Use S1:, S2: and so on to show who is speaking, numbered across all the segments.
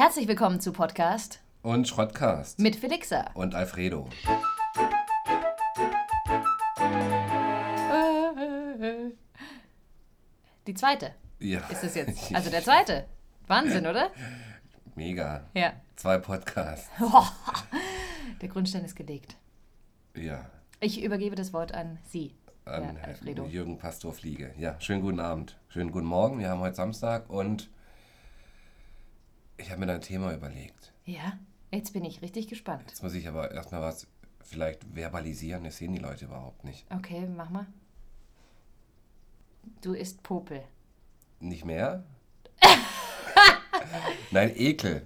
S1: Herzlich willkommen zu Podcast
S2: Und Schrottcast.
S1: mit Felixa.
S2: Und Alfredo.
S1: Die zweite
S2: Ja.
S1: ist es jetzt. Also der zweite. Wahnsinn, oder?
S2: Mega.
S1: Ja.
S2: Zwei Podcasts.
S1: Der Grundstein ist gelegt.
S2: Ja.
S1: Ich übergebe das Wort an Sie,
S2: An
S1: Herr Alfredo.
S2: Jürgen Pastor Fliege. Ja, schönen guten Abend. Schönen guten Morgen. Wir haben heute Samstag und ich habe mir da ein Thema überlegt.
S1: Ja, jetzt bin ich richtig gespannt.
S2: Jetzt muss ich aber erstmal was vielleicht verbalisieren. Das sehen die Leute überhaupt nicht.
S1: Okay, mach mal. Du isst Popel.
S2: Nicht mehr? Nein, Ekel.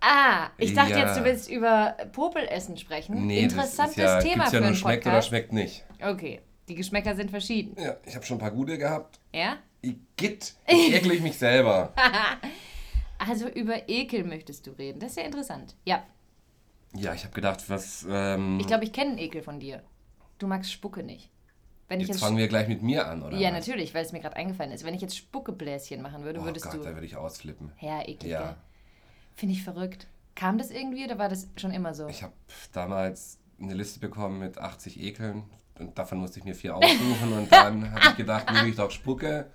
S1: Ah, ich dachte
S2: Ja.
S1: jetzt, du willst über Popelessen sprechen.
S2: Nee,
S1: Interessantes
S2: das ist ja,
S1: Thema
S2: gibt's ja
S1: für
S2: nur
S1: einen
S2: schmeckt oder
S1: Podcast.
S2: schmeckt nicht.
S1: Okay, die Geschmäcker sind verschieden.
S2: Ja, ich habe schon ein paar gute gehabt.
S1: Ja?
S2: Igitt. Jetzt ekle ich mich selber.
S1: Also über Ekel möchtest du reden. Das ist ja interessant. Ja,
S2: Ja, ich habe gedacht, was. Ähm,
S1: ich glaube, ich kenne einen Ekel von dir. Du magst Spucke nicht. Wenn ich
S2: jetzt
S1: jetzt
S2: fangen wir gleich mit mir an, oder?
S1: ja,
S2: was?
S1: natürlich, weil es mir gerade eingefallen ist. Wenn ich jetzt Spuckebläschen machen würde,
S2: Oh
S1: würdest
S2: Gott,
S1: du.
S2: da würde ich ausflippen.
S1: Ja, eklig,
S2: Ja.
S1: Finde ich verrückt. Kam das irgendwie oder war das schon immer so?
S2: Ich habe damals eine Liste bekommen mit 80 Ekeln und davon musste ich mir vier aussuchen und dann habe ich gedacht, nehme ich doch Spucke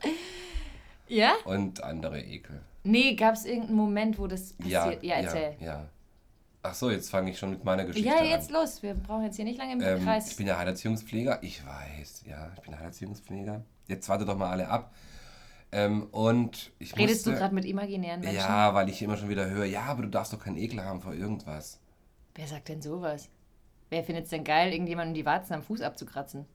S1: Ja?
S2: und andere Ekel.
S1: Nee, gab es irgendeinen Moment, wo das
S2: Ja,
S1: passiert? Ja, erzähl.
S2: ja, ja. Ach so, jetzt fange ich schon mit meiner Geschichte
S1: Ja,
S2: an.
S1: jetzt los. Wir brauchen jetzt hier nicht lange im
S2: Ähm,
S1: Kreis.
S2: ich bin ja Heilerziehungspfleger. Ich weiß, ja, ich bin Heilerziehungspfleger. Jetzt wartet doch mal alle ab. Ähm, und ich
S1: Redest du
S2: musste,
S1: gerade mit imaginären Menschen?
S2: Ja, weil ich immer schon wieder höre, ja, aber du darfst doch keinen Ekel haben vor irgendwas.
S1: Wer sagt denn sowas? Wer findet es denn geil, irgendjemandem die Warzen am Fuß abzukratzen?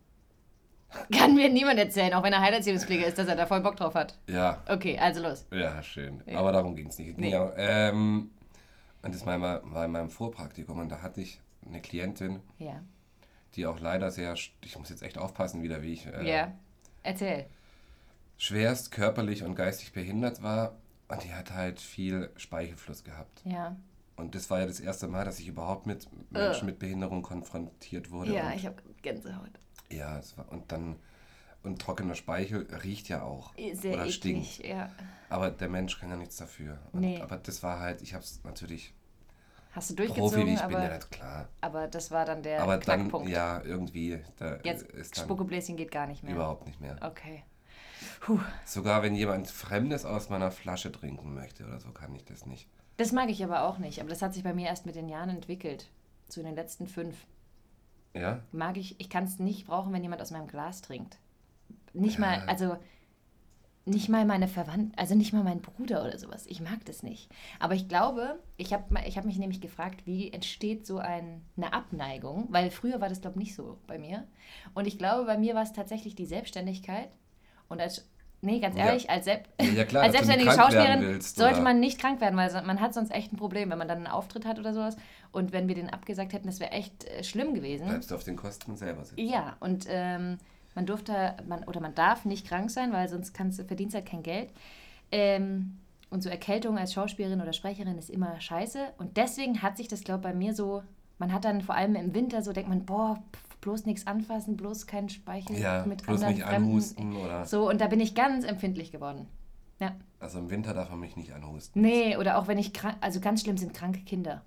S1: Kann mir niemand erzählen, auch wenn er Heilerziehungspfleger ist, dass er da voll Bock drauf hat.
S2: Ja,
S1: Okay, also los.
S2: ja, schön.
S1: Ja.
S2: Aber darum ging es nicht.
S1: Nee.
S2: Ja, ähm, und das war, immer, war in meinem Vorpraktikum und da hatte ich eine Klientin,
S1: Ja.
S2: die auch leider sehr, ich muss jetzt echt aufpassen wieder, wie ich äh,
S1: Ja. Erzähl.
S2: schwerst körperlich und geistig behindert war und die hat halt viel Speichelfluss gehabt.
S1: Ja.
S2: Und das war ja das erste Mal, dass ich überhaupt mit Menschen mit Behinderung konfrontiert wurde.
S1: Ja, ich habe Gänsehaut.
S2: Ja, es war, und dann, und trockener Speichel riecht ja auch.
S1: Sehr
S2: oder
S1: eklig,
S2: stinkt.
S1: ja.
S2: Aber der Mensch kann ja nichts dafür. Und,
S1: Nee.
S2: Aber das war halt, ich habe es natürlich,
S1: Hast du
S2: Profi
S1: durchgezogen,
S2: wie ich bin, ja
S1: aber,
S2: nicht klar.
S1: aber das war dann der
S2: aber dann,
S1: Knackpunkt.
S2: ja, irgendwie, da
S1: Jetzt
S2: ist dann
S1: Spuckebläschen geht gar nicht mehr.
S2: überhaupt nicht mehr.
S1: Okay. Puh.
S2: Sogar wenn jemand Fremdes aus meiner Flasche trinken möchte oder so, kann ich das nicht.
S1: Das mag ich aber auch nicht. Aber das hat sich bei mir erst mit den Jahren entwickelt. So in den letzten fünf.
S2: Ja?
S1: Mag ich, ich kann es nicht brauchen, wenn jemand aus meinem Glas trinkt. Nicht mal,
S2: Ja.
S1: also nicht mal meine Verwandten, also nicht mal mein Bruder oder sowas. Ich mag das nicht. Aber ich glaube, ich habe ich hab mich nämlich gefragt, wie entsteht so ein, eine Abneigung? Weil früher war das, glaube ich, nicht so bei mir. Und ich glaube, bei mir war es tatsächlich die Selbstständigkeit. Und als, nee, ganz
S2: Ja.
S1: ehrlich, als, Selb
S2: Ja, klar,
S1: als selbstständige Schauspielerin
S2: willst,
S1: sollte man nicht krank werden, weil man hat sonst echt ein Problem, wenn man dann einen Auftritt hat oder sowas. Und wenn wir den abgesagt hätten, das wäre echt äh, schlimm gewesen.
S2: Bleibst du auf den Kosten selber sitzen.
S1: Ja, und ähm, man durfte, man, oder man darf nicht krank sein, weil sonst kannst, du- verdienst halt kein Geld. Ähm, und so Erkältung als Schauspielerin oder Sprecherin ist immer scheiße. Und deswegen hat sich das, glaube ich, bei mir so, man hat dann vor allem im Winter so, denkt man, boah, bloß nichts anfassen, bloß keinen Speichel
S2: Ja,
S1: mit
S2: bloß
S1: anderen
S2: nicht
S1: Fremden.
S2: anhusten oder.
S1: So, und da bin ich ganz empfindlich geworden. Ja.
S2: Also im Winter darf man mich nicht anhusten.
S1: Nee, oder auch wenn ich krank, also ganz schlimm sind kranke Kinder.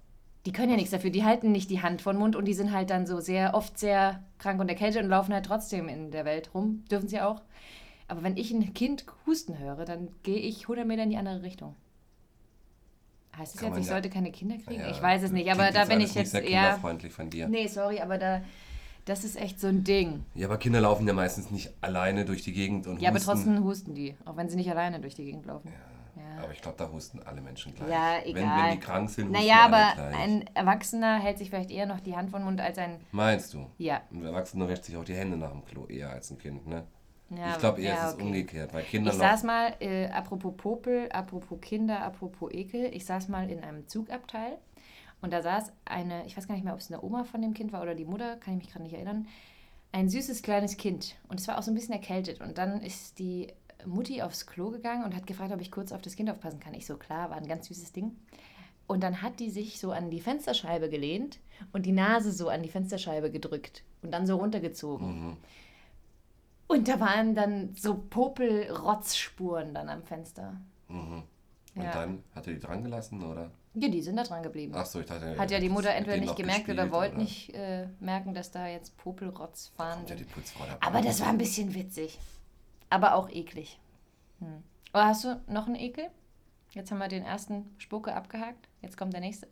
S1: Die können ja nichts dafür, die halten nicht die Hand vor den Mund und die sind halt dann so sehr, oft sehr krank und erkältet und laufen halt trotzdem in der Welt rum. Dürfen sie auch. Aber wenn ich ein Kind husten höre, dann gehe ich 100 Meter in die andere Richtung. Heißt das jetzt, ich
S2: ja-
S1: sollte keine Kinder kriegen?
S2: Ja,
S1: ich weiß es nicht, aber da bin ich
S2: nicht
S1: jetzt,
S2: sehr
S1: ja.
S2: kinderfreundlich von dir.
S1: Nee, sorry, aber da, das ist echt so ein Ding.
S2: Ja, aber Kinder laufen ja meistens nicht alleine durch die Gegend und
S1: Ja, aber
S2: husten.
S1: trotzdem husten die, auch wenn sie nicht alleine durch die Gegend laufen. Ja.
S2: Aber ich glaube, da husten alle Menschen gleich.
S1: Ja,
S2: Wenn,
S1: egal.
S2: wenn die krank sind, husten
S1: Naja,
S2: alle
S1: aber
S2: gleich.
S1: ein Erwachsener hält sich vielleicht eher noch die Hand vor den Mund als ein.
S2: Meinst du?
S1: Ja.
S2: Ein Erwachsener wäscht sich auch die Hände nach dem Klo eher als ein Kind, ne?
S1: ja
S2: ich glaube eher,
S1: ja,
S2: es ist
S1: okay.
S2: umgekehrt, weil Kinder
S1: Ich saß mal, äh, apropos Popel, apropos Kinder, apropos Ekel, ich saß mal in einem Zugabteil und da saß eine, ich weiß gar nicht mehr, ob es eine Oma von dem Kind war oder die Mutter, kann ich mich gerade nicht erinnern, ein süßes kleines Kind und es war auch so ein bisschen erkältet und dann ist die Mutti aufs Klo gegangen und hat gefragt, ob ich kurz auf das Kind aufpassen kann. Ich so, klar, war ein ganz süßes Ding. Und dann hat die sich so an die Fensterscheibe gelehnt und die Nase so an die Fensterscheibe gedrückt und dann so runtergezogen.
S2: Mhm.
S1: Und da waren dann so Popel-Rotzspuren dann am Fenster.
S2: Mhm. Und
S1: Ja.
S2: dann hat er die dran gelassen, oder?
S1: Ja, die sind da dran geblieben.
S2: Ach so, ich dachte,
S1: Hat ja die Mutter entweder nicht gemerkt oder
S2: gespielt,
S1: wollte nicht äh, merken, dass da jetzt Popelrotz fahren.
S2: Ja.
S1: Aber das war ein bisschen witzig. Aber auch eklig. Hm. Oder hast du noch einen Ekel? Jetzt haben wir den ersten Spucke abgehakt. Jetzt kommt der nächste.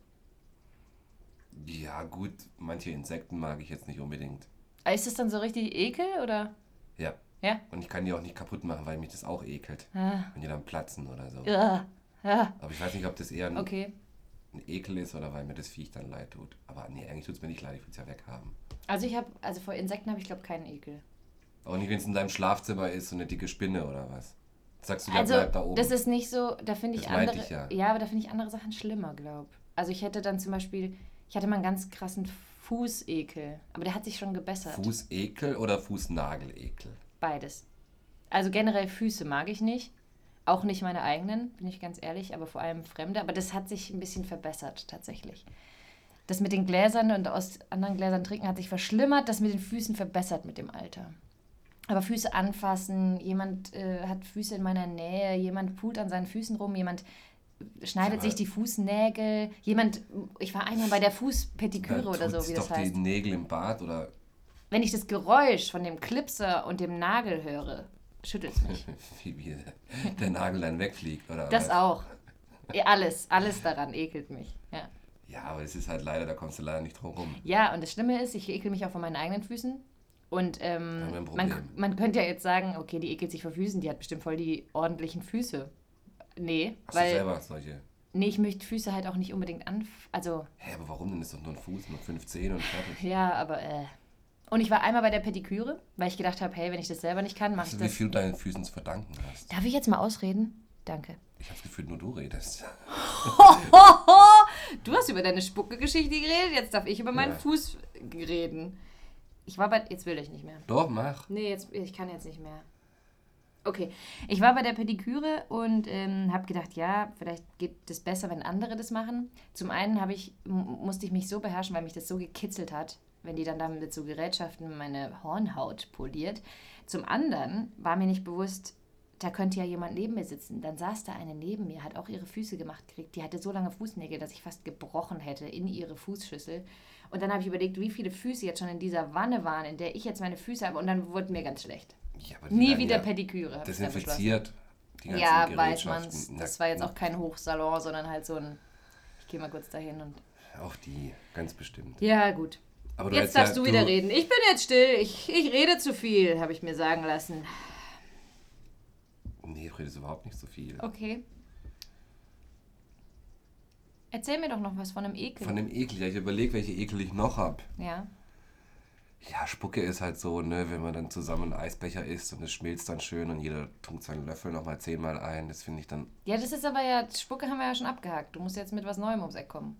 S2: Ja, gut, manche Insekten mag ich jetzt nicht unbedingt.
S1: Ah, Ist das dann so richtig Ekel oder?
S2: Ja.
S1: Ja?
S2: Und ich kann die auch nicht kaputt machen, weil mich das auch ekelt.
S1: Ah,
S2: Wenn die dann platzen oder so.
S1: ja. ja.
S2: Aber ich weiß nicht, ob das eher ein,
S1: Okay.
S2: ein Ekel ist oder weil mir das Viech dann leid tut. Aber nee, eigentlich tut es mir nicht leid, ich will es ja weghaben.
S1: Also ich habe, also vor Insekten habe ich glaube keinen Ekel.
S2: Auch nicht, wenn es in deinem Schlafzimmer ist, so eine dicke Spinne oder was. Sagst du,
S1: Also
S2: bleibt da oben.
S1: das ist nicht so, da finde ich andere,
S2: ich ja.
S1: aber da finde ich andere Sachen schlimmer, glaube Also ich hätte dann zum Beispiel, ich hatte mal einen ganz krassen Fußekel, aber der hat sich schon gebessert.
S2: Fußekel oder Fußnagelekel?
S1: Beides. Also generell Füße mag ich nicht. Auch nicht meine eigenen, bin ich ganz ehrlich, aber vor allem fremde. Aber das hat sich ein bisschen verbessert tatsächlich. Das mit den Gläsern und aus anderen Gläsern trinken hat sich verschlimmert, das mit den Füßen verbessert mit dem Alter. Aber Füße anfassen, jemand äh, hat Füße in meiner Nähe, jemand pult an seinen Füßen rum, jemand schneidet sich die Fußnägel, jemand, ich war einmal bei der Fußpetiküre
S2: Da
S1: oder so, wie das
S2: doch
S1: heißt.
S2: die Nägel im Bad oder
S1: Wenn ich das Geräusch von dem Clipser und dem Nagel höre, schüttelt es mich.
S2: wie, wie der Nagel dann wegfliegt oder
S1: Das
S2: was?
S1: auch. Alles, alles daran ekelt mich. Ja.
S2: Ja, aber es ist halt leider, da kommst du leider nicht drum rum.
S1: ja, und das Schlimme ist, ich ekel mich auch von meinen eigenen Füßen. Und ähm, man, man könnte ja jetzt sagen, okay, die ekelt sich vor Füßen, die hat bestimmt voll die ordentlichen Füße. Nee,
S2: Hast du
S1: weil
S2: selber solche.
S1: nee, ich möchte Füße halt auch nicht unbedingt an. Also,
S2: Hä, aber warum denn? Ist doch nur ein Fuß, nur 15 und fertig.
S1: ja, aber äh. Und ich war einmal bei der Pediküre, weil ich gedacht habe, hey, wenn ich das selber nicht kann, mache ich
S2: Also, wie
S1: das.
S2: viel du deinen Füßen zu verdanken hast.
S1: Darf ich jetzt mal ausreden? Danke.
S2: Ich habe das Gefühl, nur du redest.
S1: Du hast über deine Spucke-Geschichte geredet, jetzt darf ich über meinen
S2: Ja.
S1: Fuß reden. Ich war bei. Jetzt will ich nicht mehr.
S2: Doch, mach.
S1: Nee, jetzt, ich kann jetzt nicht mehr. Okay, ich war bei der Pediküre und ähm, habe gedacht, ja, vielleicht geht es besser, wenn andere das machen. Zum einen ich, musste ich mich so beherrschen, weil mich das so gekitzelt hat, wenn die dann damit mit so Gerätschaften meine Hornhaut poliert. Zum anderen war mir nicht bewusst, da könnte ja jemand neben mir sitzen. Dann saß da eine neben mir, hat auch ihre Füße gemacht gekriegt. Die hatte so lange Fußnägel, dass ich fast gebrochen hätte in ihre Fußschüssel. Und dann habe ich überlegt, wie viele Füße jetzt schon in dieser Wanne waren, in der ich jetzt meine Füße habe. Und dann wurde mir ganz schlecht.
S2: Ja,
S1: Nie wieder
S2: ja
S1: Pediküre.
S2: Desinfiziert. Die ganzen
S1: Ja, weiß.
S2: Na,
S1: Das war jetzt auch kein Hochsalon, sondern halt so ein. Ich gehe mal kurz dahin und.
S2: Auch die, ganz bestimmt.
S1: Ja, gut.
S2: Aber du
S1: Jetzt
S2: hättest ja-
S1: darfst du wieder reden. Ich bin jetzt still. Ich, ich rede zu viel, habe ich mir sagen lassen.
S2: Nee, du redest überhaupt nicht so viel.
S1: Okay. Erzähl mir doch noch was von einem Ekel.
S2: Von dem Ekel, ja, ich überlege, welche Ekel ich noch hab.
S1: ja.
S2: Ja, Spucke ist halt so, ne, wenn man dann zusammen einen Eisbecher isst und es schmilzt dann schön und jeder tunkt seinen Löffel nochmal zehnmal ein. Das finde ich dann.
S1: Ja, das ist aber ja. Spucke haben wir ja schon abgehakt. Du musst jetzt mit was Neuem ums Eck kommen.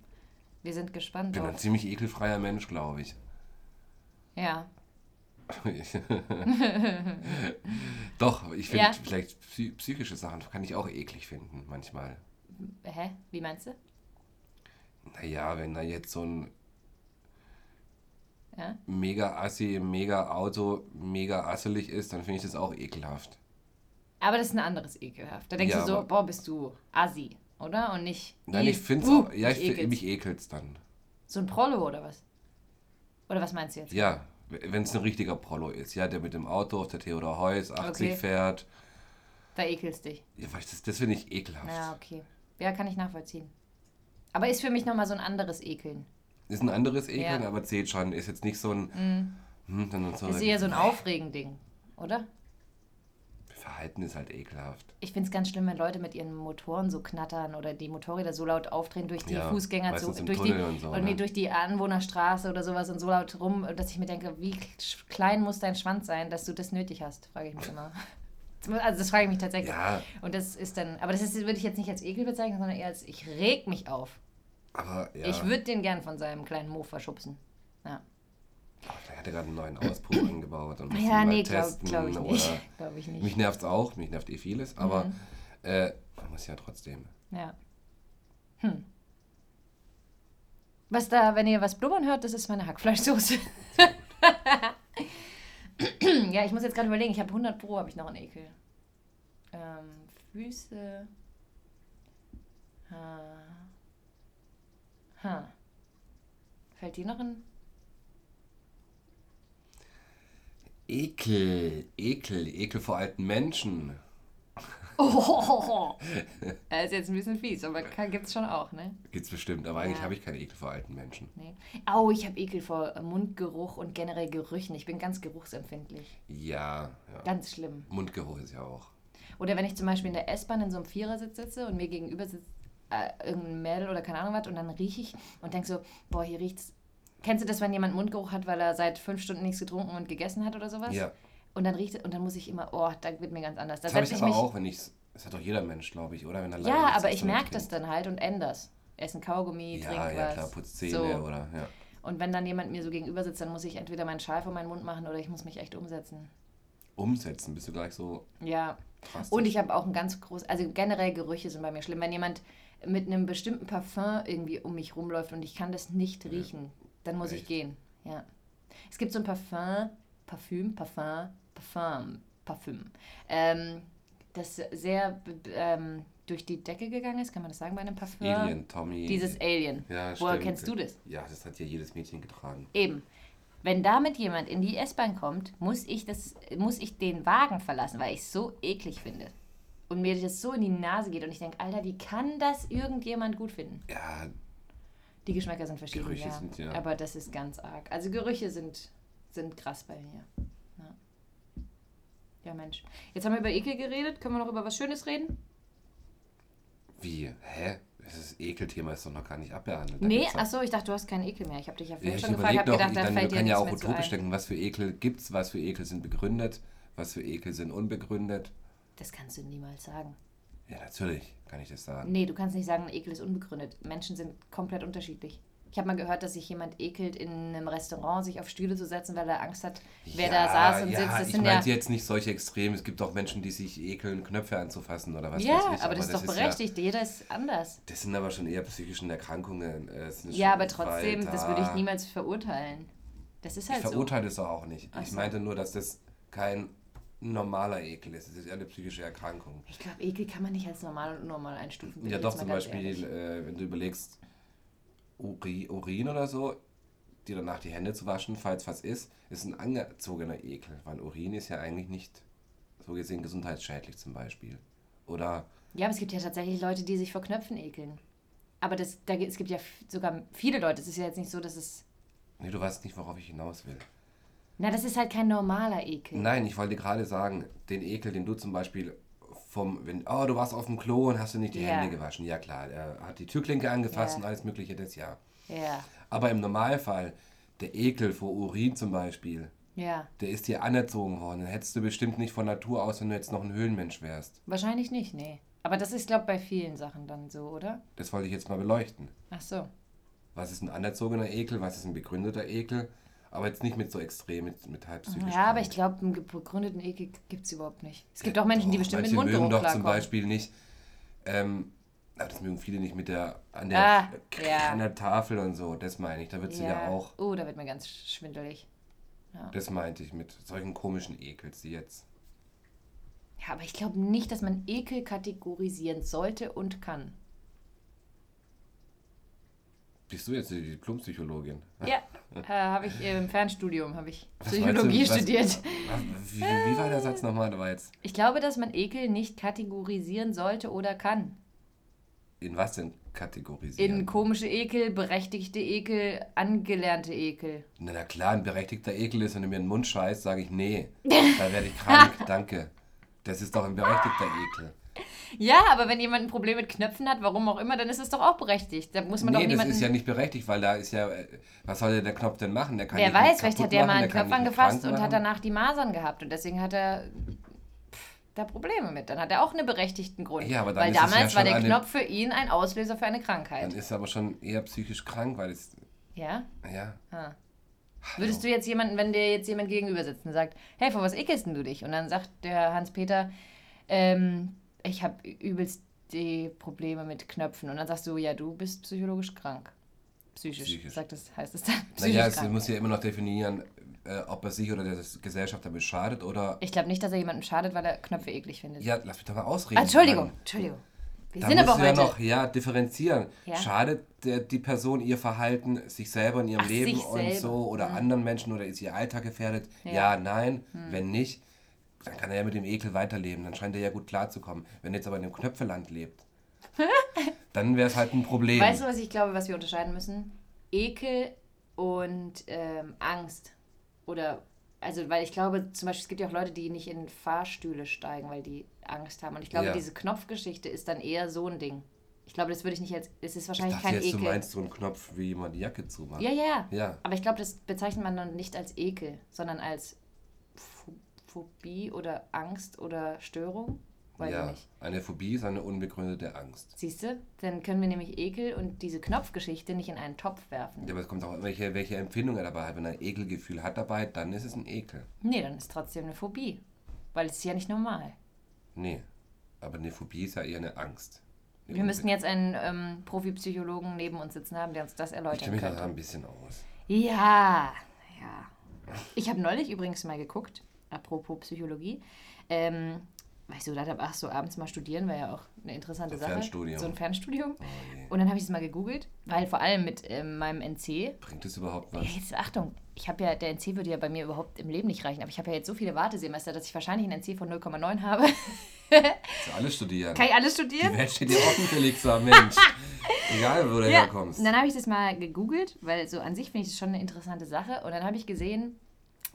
S1: Wir sind gespannt.
S2: bin ein
S1: Drauf.
S2: ziemlich ekelfreier Mensch, glaube ich.
S1: Ja.
S2: Doch, ich finde
S1: Ja.
S2: vielleicht psy psychische Sachen kann ich auch eklig finden, manchmal.
S1: Hä? Wie meinst du?
S2: Naja, wenn da jetzt so ein
S1: Ja.
S2: mega assi, mega Auto, mega asselig ist, dann finde ich das auch ekelhaft.
S1: Aber das ist ein anderes ekelhaft. Da denkst
S2: Ja,
S1: du so, boah, bist du assi, oder? Und nicht.
S2: Nein,
S1: "Ih,
S2: ich finde es
S1: uh.
S2: Ja, ich,
S1: ekelt's."
S2: mich ekelt's dann.
S1: So ein Prollo oder was? Oder was meinst du jetzt?
S2: Ja, wenn es ein richtiger Prollo ist, ja, der mit dem Auto auf der Theodor Heuss 80
S1: Okay.
S2: fährt.
S1: Da ekelst dich.
S2: Ja, du, das, das finde ich ekelhaft.
S1: Ja, okay. Ja, kann ich nachvollziehen. Aber ist für mich nochmal so ein anderes Ekeln.
S2: Ist ein anderes Ekeln,
S1: Ja.
S2: aber zählt schon. Ist jetzt nicht so ein. Hm, dann so
S1: ist eher so ein Aufregending, oder?
S2: Verhalten ist halt ekelhaft.
S1: Ich finde es ganz schlimm, wenn Leute mit ihren Motoren so knattern oder die Motorräder so laut aufdrehen durch die
S2: Ja,
S1: Fußgänger,
S2: im
S1: durch, die,
S2: und so,
S1: und
S2: ne?
S1: durch die Anwohnerstraße oder sowas und so laut rum, dass ich mir denke, wie klein muss dein Schwanz sein, dass du das nötig hast, frage ich mich immer. Also das frage ich mich tatsächlich.
S2: Ja,
S1: Und das ist dann, aber das ist, würde ich jetzt nicht als Ekel bezeichnen, sondern eher als ich reg mich auf.
S2: aber ja.
S1: Ich würde den gern von seinem kleinen Mofa schubsen. Ja,
S2: Er gerade einen neuen Auspuff angebaut und muss
S1: ja
S2: ihn mal
S1: nee, glaube
S2: testen.
S1: glaub ich
S2: oder
S1: nicht. Ich nicht.
S2: Mich nervt es auch, mich nervt eh vieles, aber
S1: Mhm.
S2: äh, man muss ja trotzdem.
S1: Ja. Hm. Was da, wenn ihr was blubbern hört, das ist meine Hackfleischsoße. ja, ich muss jetzt gerade überlegen, ich habe 100 Pro, habe ich noch einen Ekel. Ähm, Füße. Huh. Fällt dir noch ein?
S2: Ekel, Ekel, Ekel vor alten Menschen.
S1: Oh, er ist jetzt ein bisschen fies, aber gibt es schon auch, ne?
S2: Gibt's bestimmt, aber eigentlich
S1: Ja.
S2: habe ich keinen Ekel vor alten Menschen.
S1: Nee. Au, ich habe Ekel vor Mundgeruch und generell Gerüchen. Ich bin ganz geruchsempfindlich.
S2: Ja, ja.
S1: Ganz schlimm.
S2: Mundgeruch ist ja auch.
S1: Oder wenn ich zum Beispiel in der S-Bahn in so einem Vierersitz sitze und mir gegenüber sitzt äh, irgendein Mädel oder keine Ahnung was und dann rieche ich und denke so, boah, hier riecht's. Kennst du das, wenn jemand Mundgeruch hat, weil er seit fünf Stunden nichts getrunken und gegessen hat oder sowas?
S2: Ja,
S1: Und dann riecht und dann muss ich immer, oh, da wird mir ganz anders. Da
S2: das habe ich
S1: ich
S2: aber
S1: mich.
S2: auch, wenn ich Das hat doch jeder Mensch, glaube ich, oder? Wenn er
S1: Ja, aber ich merke das dann halt und änders. Essen Kaugummi,
S2: Ja,
S1: trink
S2: ja,
S1: was.
S2: klar, putzt Zähne
S1: so.
S2: oder, ja.
S1: Und wenn dann jemand mir so gegenüber sitzt, dann muss ich entweder meinen Schal vor meinen Mund machen oder ich muss mich echt umsetzen.
S2: Umsetzen, bist du gleich so
S1: Ja.
S2: krass.
S1: Und ich habe auch ein ganz groß, also generell Gerüche sind bei mir schlimm. Wenn jemand mit einem bestimmten Parfum irgendwie um mich rumläuft und ich kann das nicht riechen, dann muss ich
S2: Echt?
S1: gehen. Ja. Es gibt so ein Parfum, Parfüm, Parfum, Parfum, Parfüm, ähm, das sehr ähm, durch die Decke gegangen ist, kann man das sagen bei einem Parfum?
S2: Alien, Tommy.
S1: Dieses Alien.
S2: Ja,
S1: Woher
S2: stimmt.
S1: kennst du das?
S2: Ja, das hat ja jedes Mädchen getragen.
S1: Eben. Wenn damit jemand in die S-Bahn kommt, muss ich, das, muss ich den Wagen verlassen, weil ich es so eklig finde. Und mir das so in die Nase geht und ich denke, Alter, wie kann das irgendjemand gut finden?
S2: Ja,
S1: Die Geschmäcker sind verschieden,
S2: Gerüche
S1: ja.
S2: sind, ja.
S1: Aber das ist ganz arg. Also Gerüche sind, sind krass bei mir. Ja. ja, Mensch. Jetzt haben wir über Ekel geredet. Können wir noch über was Schönes reden?
S2: wie? Hä? Das Ekelthema ist doch noch gar nicht abbehandelt. Da
S1: nee, achso, ich dachte, du hast keinen Ekel mehr. Ich habe dich ja
S2: Ja,
S1: vorhin
S2: ich
S1: schon gefragt,
S2: überlege
S1: habe
S2: doch,
S1: gedacht,
S2: ich,
S1: da fällt dir
S2: ja auch utopisch denken, was für Ekel gibt's, was für Ekel sind begründet, was für Ekel sind unbegründet.
S1: Das kannst du niemals sagen.
S2: Ja, natürlich kann ich das sagen.
S1: Nee, du kannst nicht sagen, Ekel ist unbegründet. Menschen sind komplett unterschiedlich. Ich habe mal gehört, dass sich jemand ekelt, in einem Restaurant sich auf Stühle zu setzen, weil er Angst hat, wer da saß und
S2: ja,
S1: sitzt. Das
S2: ich
S1: sind ja,
S2: meinte jetzt nicht solche Extreme. Es gibt auch Menschen, die sich ekeln, Knöpfe anzufassen oder was
S1: ja
S2: weiß ich.
S1: aber das ist doch
S2: ja-
S1: berechtigt. Jeder ist anders.
S2: Das sind aber schon eher psychischen Erkrankungen.
S1: Ja, aber trotzdem,
S2: weil
S1: das würde ich niemals verurteilen. Das ist
S2: Ich
S1: halt so.
S2: verurteile es auch nicht.
S1: Ach
S2: Ich
S1: so.
S2: meinte nur, dass das kein normaler Ekel ist. Es ist eher eine psychische Erkrankung.
S1: Ich glaube, Ekel kann man nicht als normal und unnormal einstufen.
S2: Ja, doch, zum Beispiel, äh, wenn du überlegst, Uri, Urin oder so, dir danach die Hände zu waschen, falls was ist, ist ein angezogener Ekel. Weil Urin ist ja eigentlich nicht so gesehen gesundheitsschädlich zum Beispiel. Oder
S1: Ja, aber es gibt ja tatsächlich Leute, die sich vor Knöpfen ekeln. Aber das, da, es gibt ja sogar viele Leute. Es ist ja jetzt nicht so, dass es.
S2: Nee, du weißt nicht, worauf ich hinaus will.
S1: Na, das ist halt kein normaler Ekel.
S2: Nein, ich wollte gerade sagen, den Ekel, den du zum Beispiel vom, wenn, oh, du warst auf dem Klo und hast du nicht die
S1: Ja.
S2: Hände gewaschen. Ja klar, er hat die Türklinke angefasst
S1: Ja.
S2: und alles mögliche, das ja.
S1: Ja,
S2: Aber im Normalfall, der Ekel vor Urin zum Beispiel,
S1: ja.
S2: der ist dir anerzogen worden. Den hättest du bestimmt nicht von Natur aus, wenn du jetzt noch ein Höhlenmensch wärst.
S1: Wahrscheinlich nicht, nee. Aber das ist, glaube ich, bei vielen Sachen dann so, oder?
S2: Das wollte ich jetzt mal beleuchten.
S1: Ach so.
S2: Was ist ein anerzogener Ekel, was ist ein begründeter Ekel? Aber jetzt nicht mit so extrem, mit, mit halb psychisch.
S1: Ja, aber ich glaube, einen begründeten Ekel gibt es überhaupt nicht. Es gibt auch Menschen, die
S2: Doch,
S1: bestimmt mit
S2: manche mögen
S1: Mundgeruch
S2: doch zum. Beispiel nicht, ähm, aber das mögen viele nicht mit der, an der,
S1: Ah, ja.
S2: an der Tafel und so, das meine ich. Da wird sie ja. auch,
S1: Oh, da wird mir ganz schwindelig.
S2: das meinte ich mit solchen komischen Ekels, die jetzt.
S1: Ja, aber ich glaube nicht, dass man Ekel kategorisieren sollte und kann.
S2: Bist du jetzt die Diplompsychologin?
S1: Ja, äh, habe ich äh, im Fernstudium, habe ich
S2: Was
S1: Psychologie
S2: du, was-
S1: studiert.
S2: Wie, wie war der Satz nochmal? Da war jetzt,
S1: Ich glaube, dass man Ekel nicht kategorisieren sollte oder kann.
S2: in was denn kategorisieren?
S1: In komische Ekel, berechtigte Ekel, angelernte Ekel.
S2: Na, na klar, ein berechtigter Ekel ist, wenn du mir in den Mund scheißt, sage ich, nee, da werde ich krank, danke. Das ist doch ein berechtigter Ekel.
S1: Ja, aber wenn jemand ein Problem mit Knöpfen hat, warum auch immer, dann ist es doch auch berechtigt. Da muss man
S2: Nee,
S1: doch
S2: das
S1: niemanden...
S2: ist ja nicht berechtigt, weil da ist ja, äh, was soll der Knopf denn machen? Der kann
S1: Wer weiß, vielleicht hat der mal
S2: machen,
S1: einen
S2: der kann
S1: Knopf angefasst und hat danach die Masern gehabt und deswegen hat er da Probleme mit. Dann hat er auch einen berechtigten Grund.
S2: Ja, aber
S1: Weil
S2: es ja
S1: damals war der
S2: eine-
S1: Knopf für ihn ein Auslöser für eine Krankheit.
S2: Dann ist er aber schon eher psychisch krank, weil es,
S1: Ja?
S2: ja,
S1: Ah. Würdest du jetzt jemanden, wenn dir jetzt jemand gegenüber sitzt und sagt, hey, vor was ekelst du dich? Und dann sagt der Hans-Peter, ähm, ich habe übelst die Probleme mit Knöpfen. Und dann sagst du, ja, du bist psychologisch krank. Psychisch,
S2: Psychisch.
S1: sagt das, heißt es dann. Psychisch
S2: naja, es
S1: krank.
S2: muss ja immer noch definieren, äh, ob er sich oder der Gesellschaft damit schadet oder,
S1: Ich glaube nicht, dass er jemandem schadet, weil er Knöpfe eklig findet.
S2: ja, lass mich doch mal ausreden.
S1: ah, Entschuldigung,
S2: Mann.
S1: Entschuldigung. Wir
S2: Da
S1: sind aber
S2: du ja
S1: heute.
S2: noch ja, differenzieren.
S1: Ja.
S2: Schadet der, die Person ihr Verhalten sich selber in ihrem
S1: Ach,
S2: Leben und
S1: selber.
S2: so oder
S1: Mhm.
S2: anderen Menschen oder ist ihr Alltag gefährdet? Ja,
S1: Ja. Mhm.
S2: nein. Wenn nicht, dann kann er ja mit dem Ekel weiterleben. Dann scheint er ja gut klarzukommen. Wenn er jetzt aber in dem Knöpfeland lebt, dann wäre es halt ein Problem.
S1: Weißt du, was ich glaube, was wir unterscheiden müssen? Ekel und ähm, Angst. Oder, also, weil ich glaube, zum Beispiel, es gibt ja auch Leute, die nicht in Fahrstühle steigen, weil die Angst haben. Und ich glaube,
S2: Ja.
S1: diese Knopfgeschichte ist dann eher so ein Ding. Ich glaube, das würde ich nicht als, es ist
S2: ich
S1: wahrscheinlich
S2: dachte
S1: kein
S2: jetzt,
S1: Ekel.
S2: du meinst so einen Knopf, wie man die Jacke zumacht.
S1: ja, ja, ja.
S2: Ja.
S1: Aber ich glaube, das bezeichnet man dann nicht als Ekel, sondern als Phobie oder Angst oder Störung. Weiß
S2: ja.
S1: ich nicht.
S2: Eine Phobie ist eine unbegründete Angst.
S1: Siehst du? Dann können wir nämlich Ekel und diese Knopfgeschichte nicht in einen Topf werfen.
S2: Ja, aber es kommt auch, welche, welche Empfindung er dabei hat. Wenn er ein Ekelgefühl hat dabei, dann ist es ein Ekel.
S1: Nee, dann ist trotzdem eine Phobie. Weil es ist ja nicht normal.
S2: Nee. Aber eine Phobie ist ja eher eine Angst. Eine
S1: Wir müssten jetzt einen ähm, Profi-Psychologen neben uns sitzen haben, der uns das
S2: Ich
S1: erläutern
S2: kenne mich da ein bisschen aus.
S1: Ja, ja. Ich habe neulich übrigens mal geguckt, apropos Psychologie. Ähm, weil ich so gedacht habe, ach so, abends mal studieren wäre ja auch eine interessante
S2: So
S1: Sache.
S2: Fernstudium.
S1: So ein Fernstudium.
S2: Oh je.
S1: Und dann habe ich es mal gegoogelt, weil vor allem mit ähm, meinem NC,
S2: Bringt es überhaupt was?
S1: jetzt Achtung, ich habe ja, der NC würde ja bei mir überhaupt im Leben nicht reichen, aber ich habe ja jetzt so viele Wartesemester, dass ich wahrscheinlich einen NC von 0,9 habe.
S2: Dass alle studieren.
S1: Kann ich alles
S2: Die
S1: studieren?
S2: Welt steht dir offen, Felix, Mensch. Egal, wo du
S1: Ja,
S2: herkommst.
S1: und dann habe ich das mal gegoogelt, weil so an sich finde ich das schon eine interessante Sache. Und dann habe ich gesehen,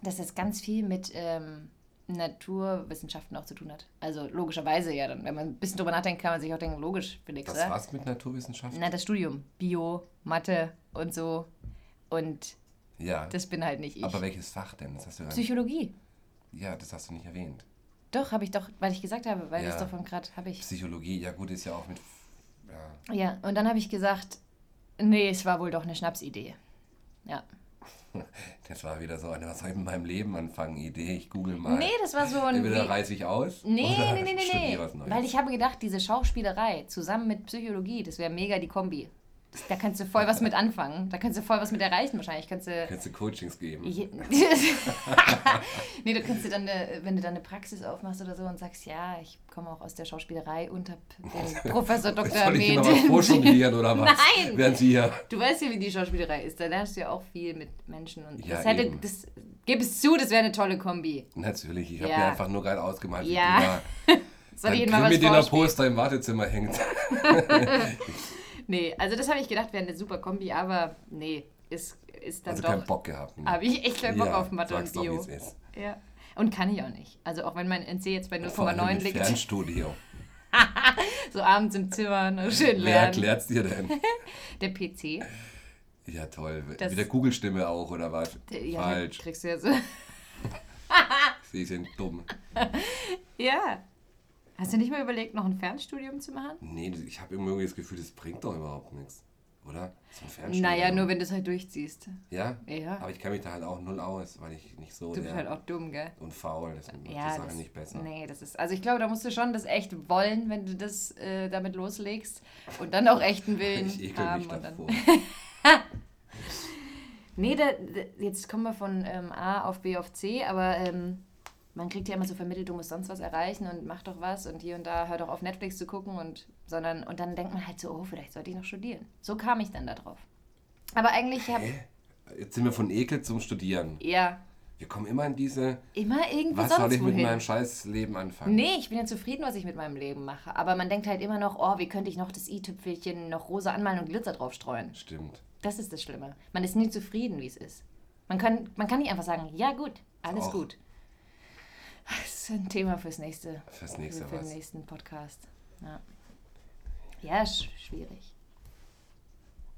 S1: dass das ganz viel mit ähm, Naturwissenschaften auch zu tun hat. Also logischerweise ja, dann, wenn man ein bisschen drüber nachdenkt, kann man sich auch denken, logisch, Felix,
S2: Das
S1: oder?
S2: was mit Naturwissenschaften?
S1: Na, das Studium. Bio, Mathe und so. Und
S2: ja.
S1: das bin halt nicht ich.
S2: Aber welches Fach denn? Das hast du.
S1: Psychologie.
S2: Ja, das hast du nicht erwähnt.
S1: Doch, habe ich doch, weil ich gesagt habe, weil
S2: Ja.
S1: das davon gerade habe ich.
S2: Psychologie, ja gut, ist ja auch mit. Ja.
S1: Ja, und dann habe ich gesagt, nee, es war wohl doch eine Schnapsidee. Ja.
S2: Das war wieder so eine, was soll ich mit meinem Leben anfangen? Idee, ich google mal.
S1: Nee, das war so ein.
S2: Entweder reiße ich aus.
S1: Nee,
S2: oder
S1: nee, nee, nee, nee. Weil ich habe gedacht, diese Schauspielerei zusammen mit Psychologie, das wäre mega die Kombi. Das, da kannst du voll was mit anfangen. Da kannst du voll was mit erreichen wahrscheinlich. Kannst du.
S2: Kannst du Coachings geben?
S1: Nee, du kannst dir dann, eine, wenn du dann eine Praxis aufmachst oder so und sagst, ja, ich komme auch aus der Schauspielerei unter den Professor Dr.
S2: Soll ich dir noch
S1: Med.
S2: was vorjonglieren oder was?
S1: Nein!
S2: Während sie hier.
S1: Du weißt ja, wie die Schauspielerei ist. Da lernst du ja auch viel mit Menschen. Und
S2: Ja,
S1: das hätte,
S2: eben.
S1: das, gib es zu, das wäre eine tolle Kombi.
S2: Natürlich, ich habe
S1: Ja.
S2: mir einfach nur gerade ausgemalt, wie
S1: Ja.
S2: die da
S1: Soll ich Ihnen mal was
S2: mit den? Poster im Wartezimmer hängt.
S1: Nee, also das habe ich gedacht, wäre eine super Kombi, aber nee, ist, ist dann
S2: Also
S1: doch.
S2: keinen Bock gehabt. Ne?
S1: Habe ich echt keinen Bock
S2: Ja,
S1: auf Mathe und
S2: doch,
S1: Bio.
S2: wie's ist.
S1: Ja. Und kann ich auch nicht. Also auch wenn mein NC jetzt bei
S2: Vor allem
S1: 0,9
S2: mit
S1: liegt,
S2: Fernstudio.
S1: so abends im Zimmer, ne, schön
S2: Wer
S1: lernen.
S2: erklärt's dir denn?
S1: Der PC.
S2: Ja, toll.
S1: Das-
S2: Mit der Google-Stimme auch, oder was?
S1: Ja,
S2: Falsch.
S1: Kriegst du ja so.
S2: Sie sind dumm.
S1: ja. Hast du nicht mal überlegt, noch ein Fernstudium zu machen?
S2: Nee, ich habe irgendwie das Gefühl, das bringt doch überhaupt nichts. Oder? So ein Fernstudium.
S1: Naja, nur wenn du es halt durchziehst.
S2: Ja?
S1: Ja.
S2: Aber ich kenne mich da halt auch null aus, weil ich nicht so
S1: Du bist halt auch dumm, gell?
S2: und faul. Das macht
S1: Ja,
S2: die Sache
S1: das,
S2: nicht besser.
S1: Nee, das ist. Also ich glaube, da musst du schon das echt wollen, wenn du das äh, damit loslegst. Und dann auch echten Willen
S2: Ich ekel
S1: haben.
S2: mich
S1: und
S2: davor.
S1: Nee, da, da, jetzt kommen wir von ähm, A auf B auf C, aber ähm, man kriegt ja immer so vermittelt, du musst sonst was erreichen und mach doch was und hier und da hör doch auf Netflix zu gucken und sondern und dann denkt man halt so, oh, vielleicht sollte ich noch studieren. So kam ich dann da drauf. Aber eigentlich habe?
S2: Jetzt sind wir von Ekel zum Studieren.
S1: ja
S2: Wir kommen immer in diese,
S1: immer irgendwo
S2: was soll ich mit meinem scheiß Leben anfangen?
S1: Nee, ich bin ja zufrieden, was ich mit meinem Leben mache. Aber man denkt halt immer noch, oh, wie könnte ich noch das i-Tüpfelchen noch rosa anmalen und Glitzer drauf streuen.
S2: Stimmt.
S1: Das ist das Schlimme. Man ist nie zufrieden, wie es ist. Man kann, man kann nicht einfach sagen, ja gut, alles
S2: Auch.
S1: gut. Das ist ein Thema fürs nächste,
S2: Fürs nächste
S1: für den
S2: was.
S1: nächsten Podcast. Ja, ja sch schwierig.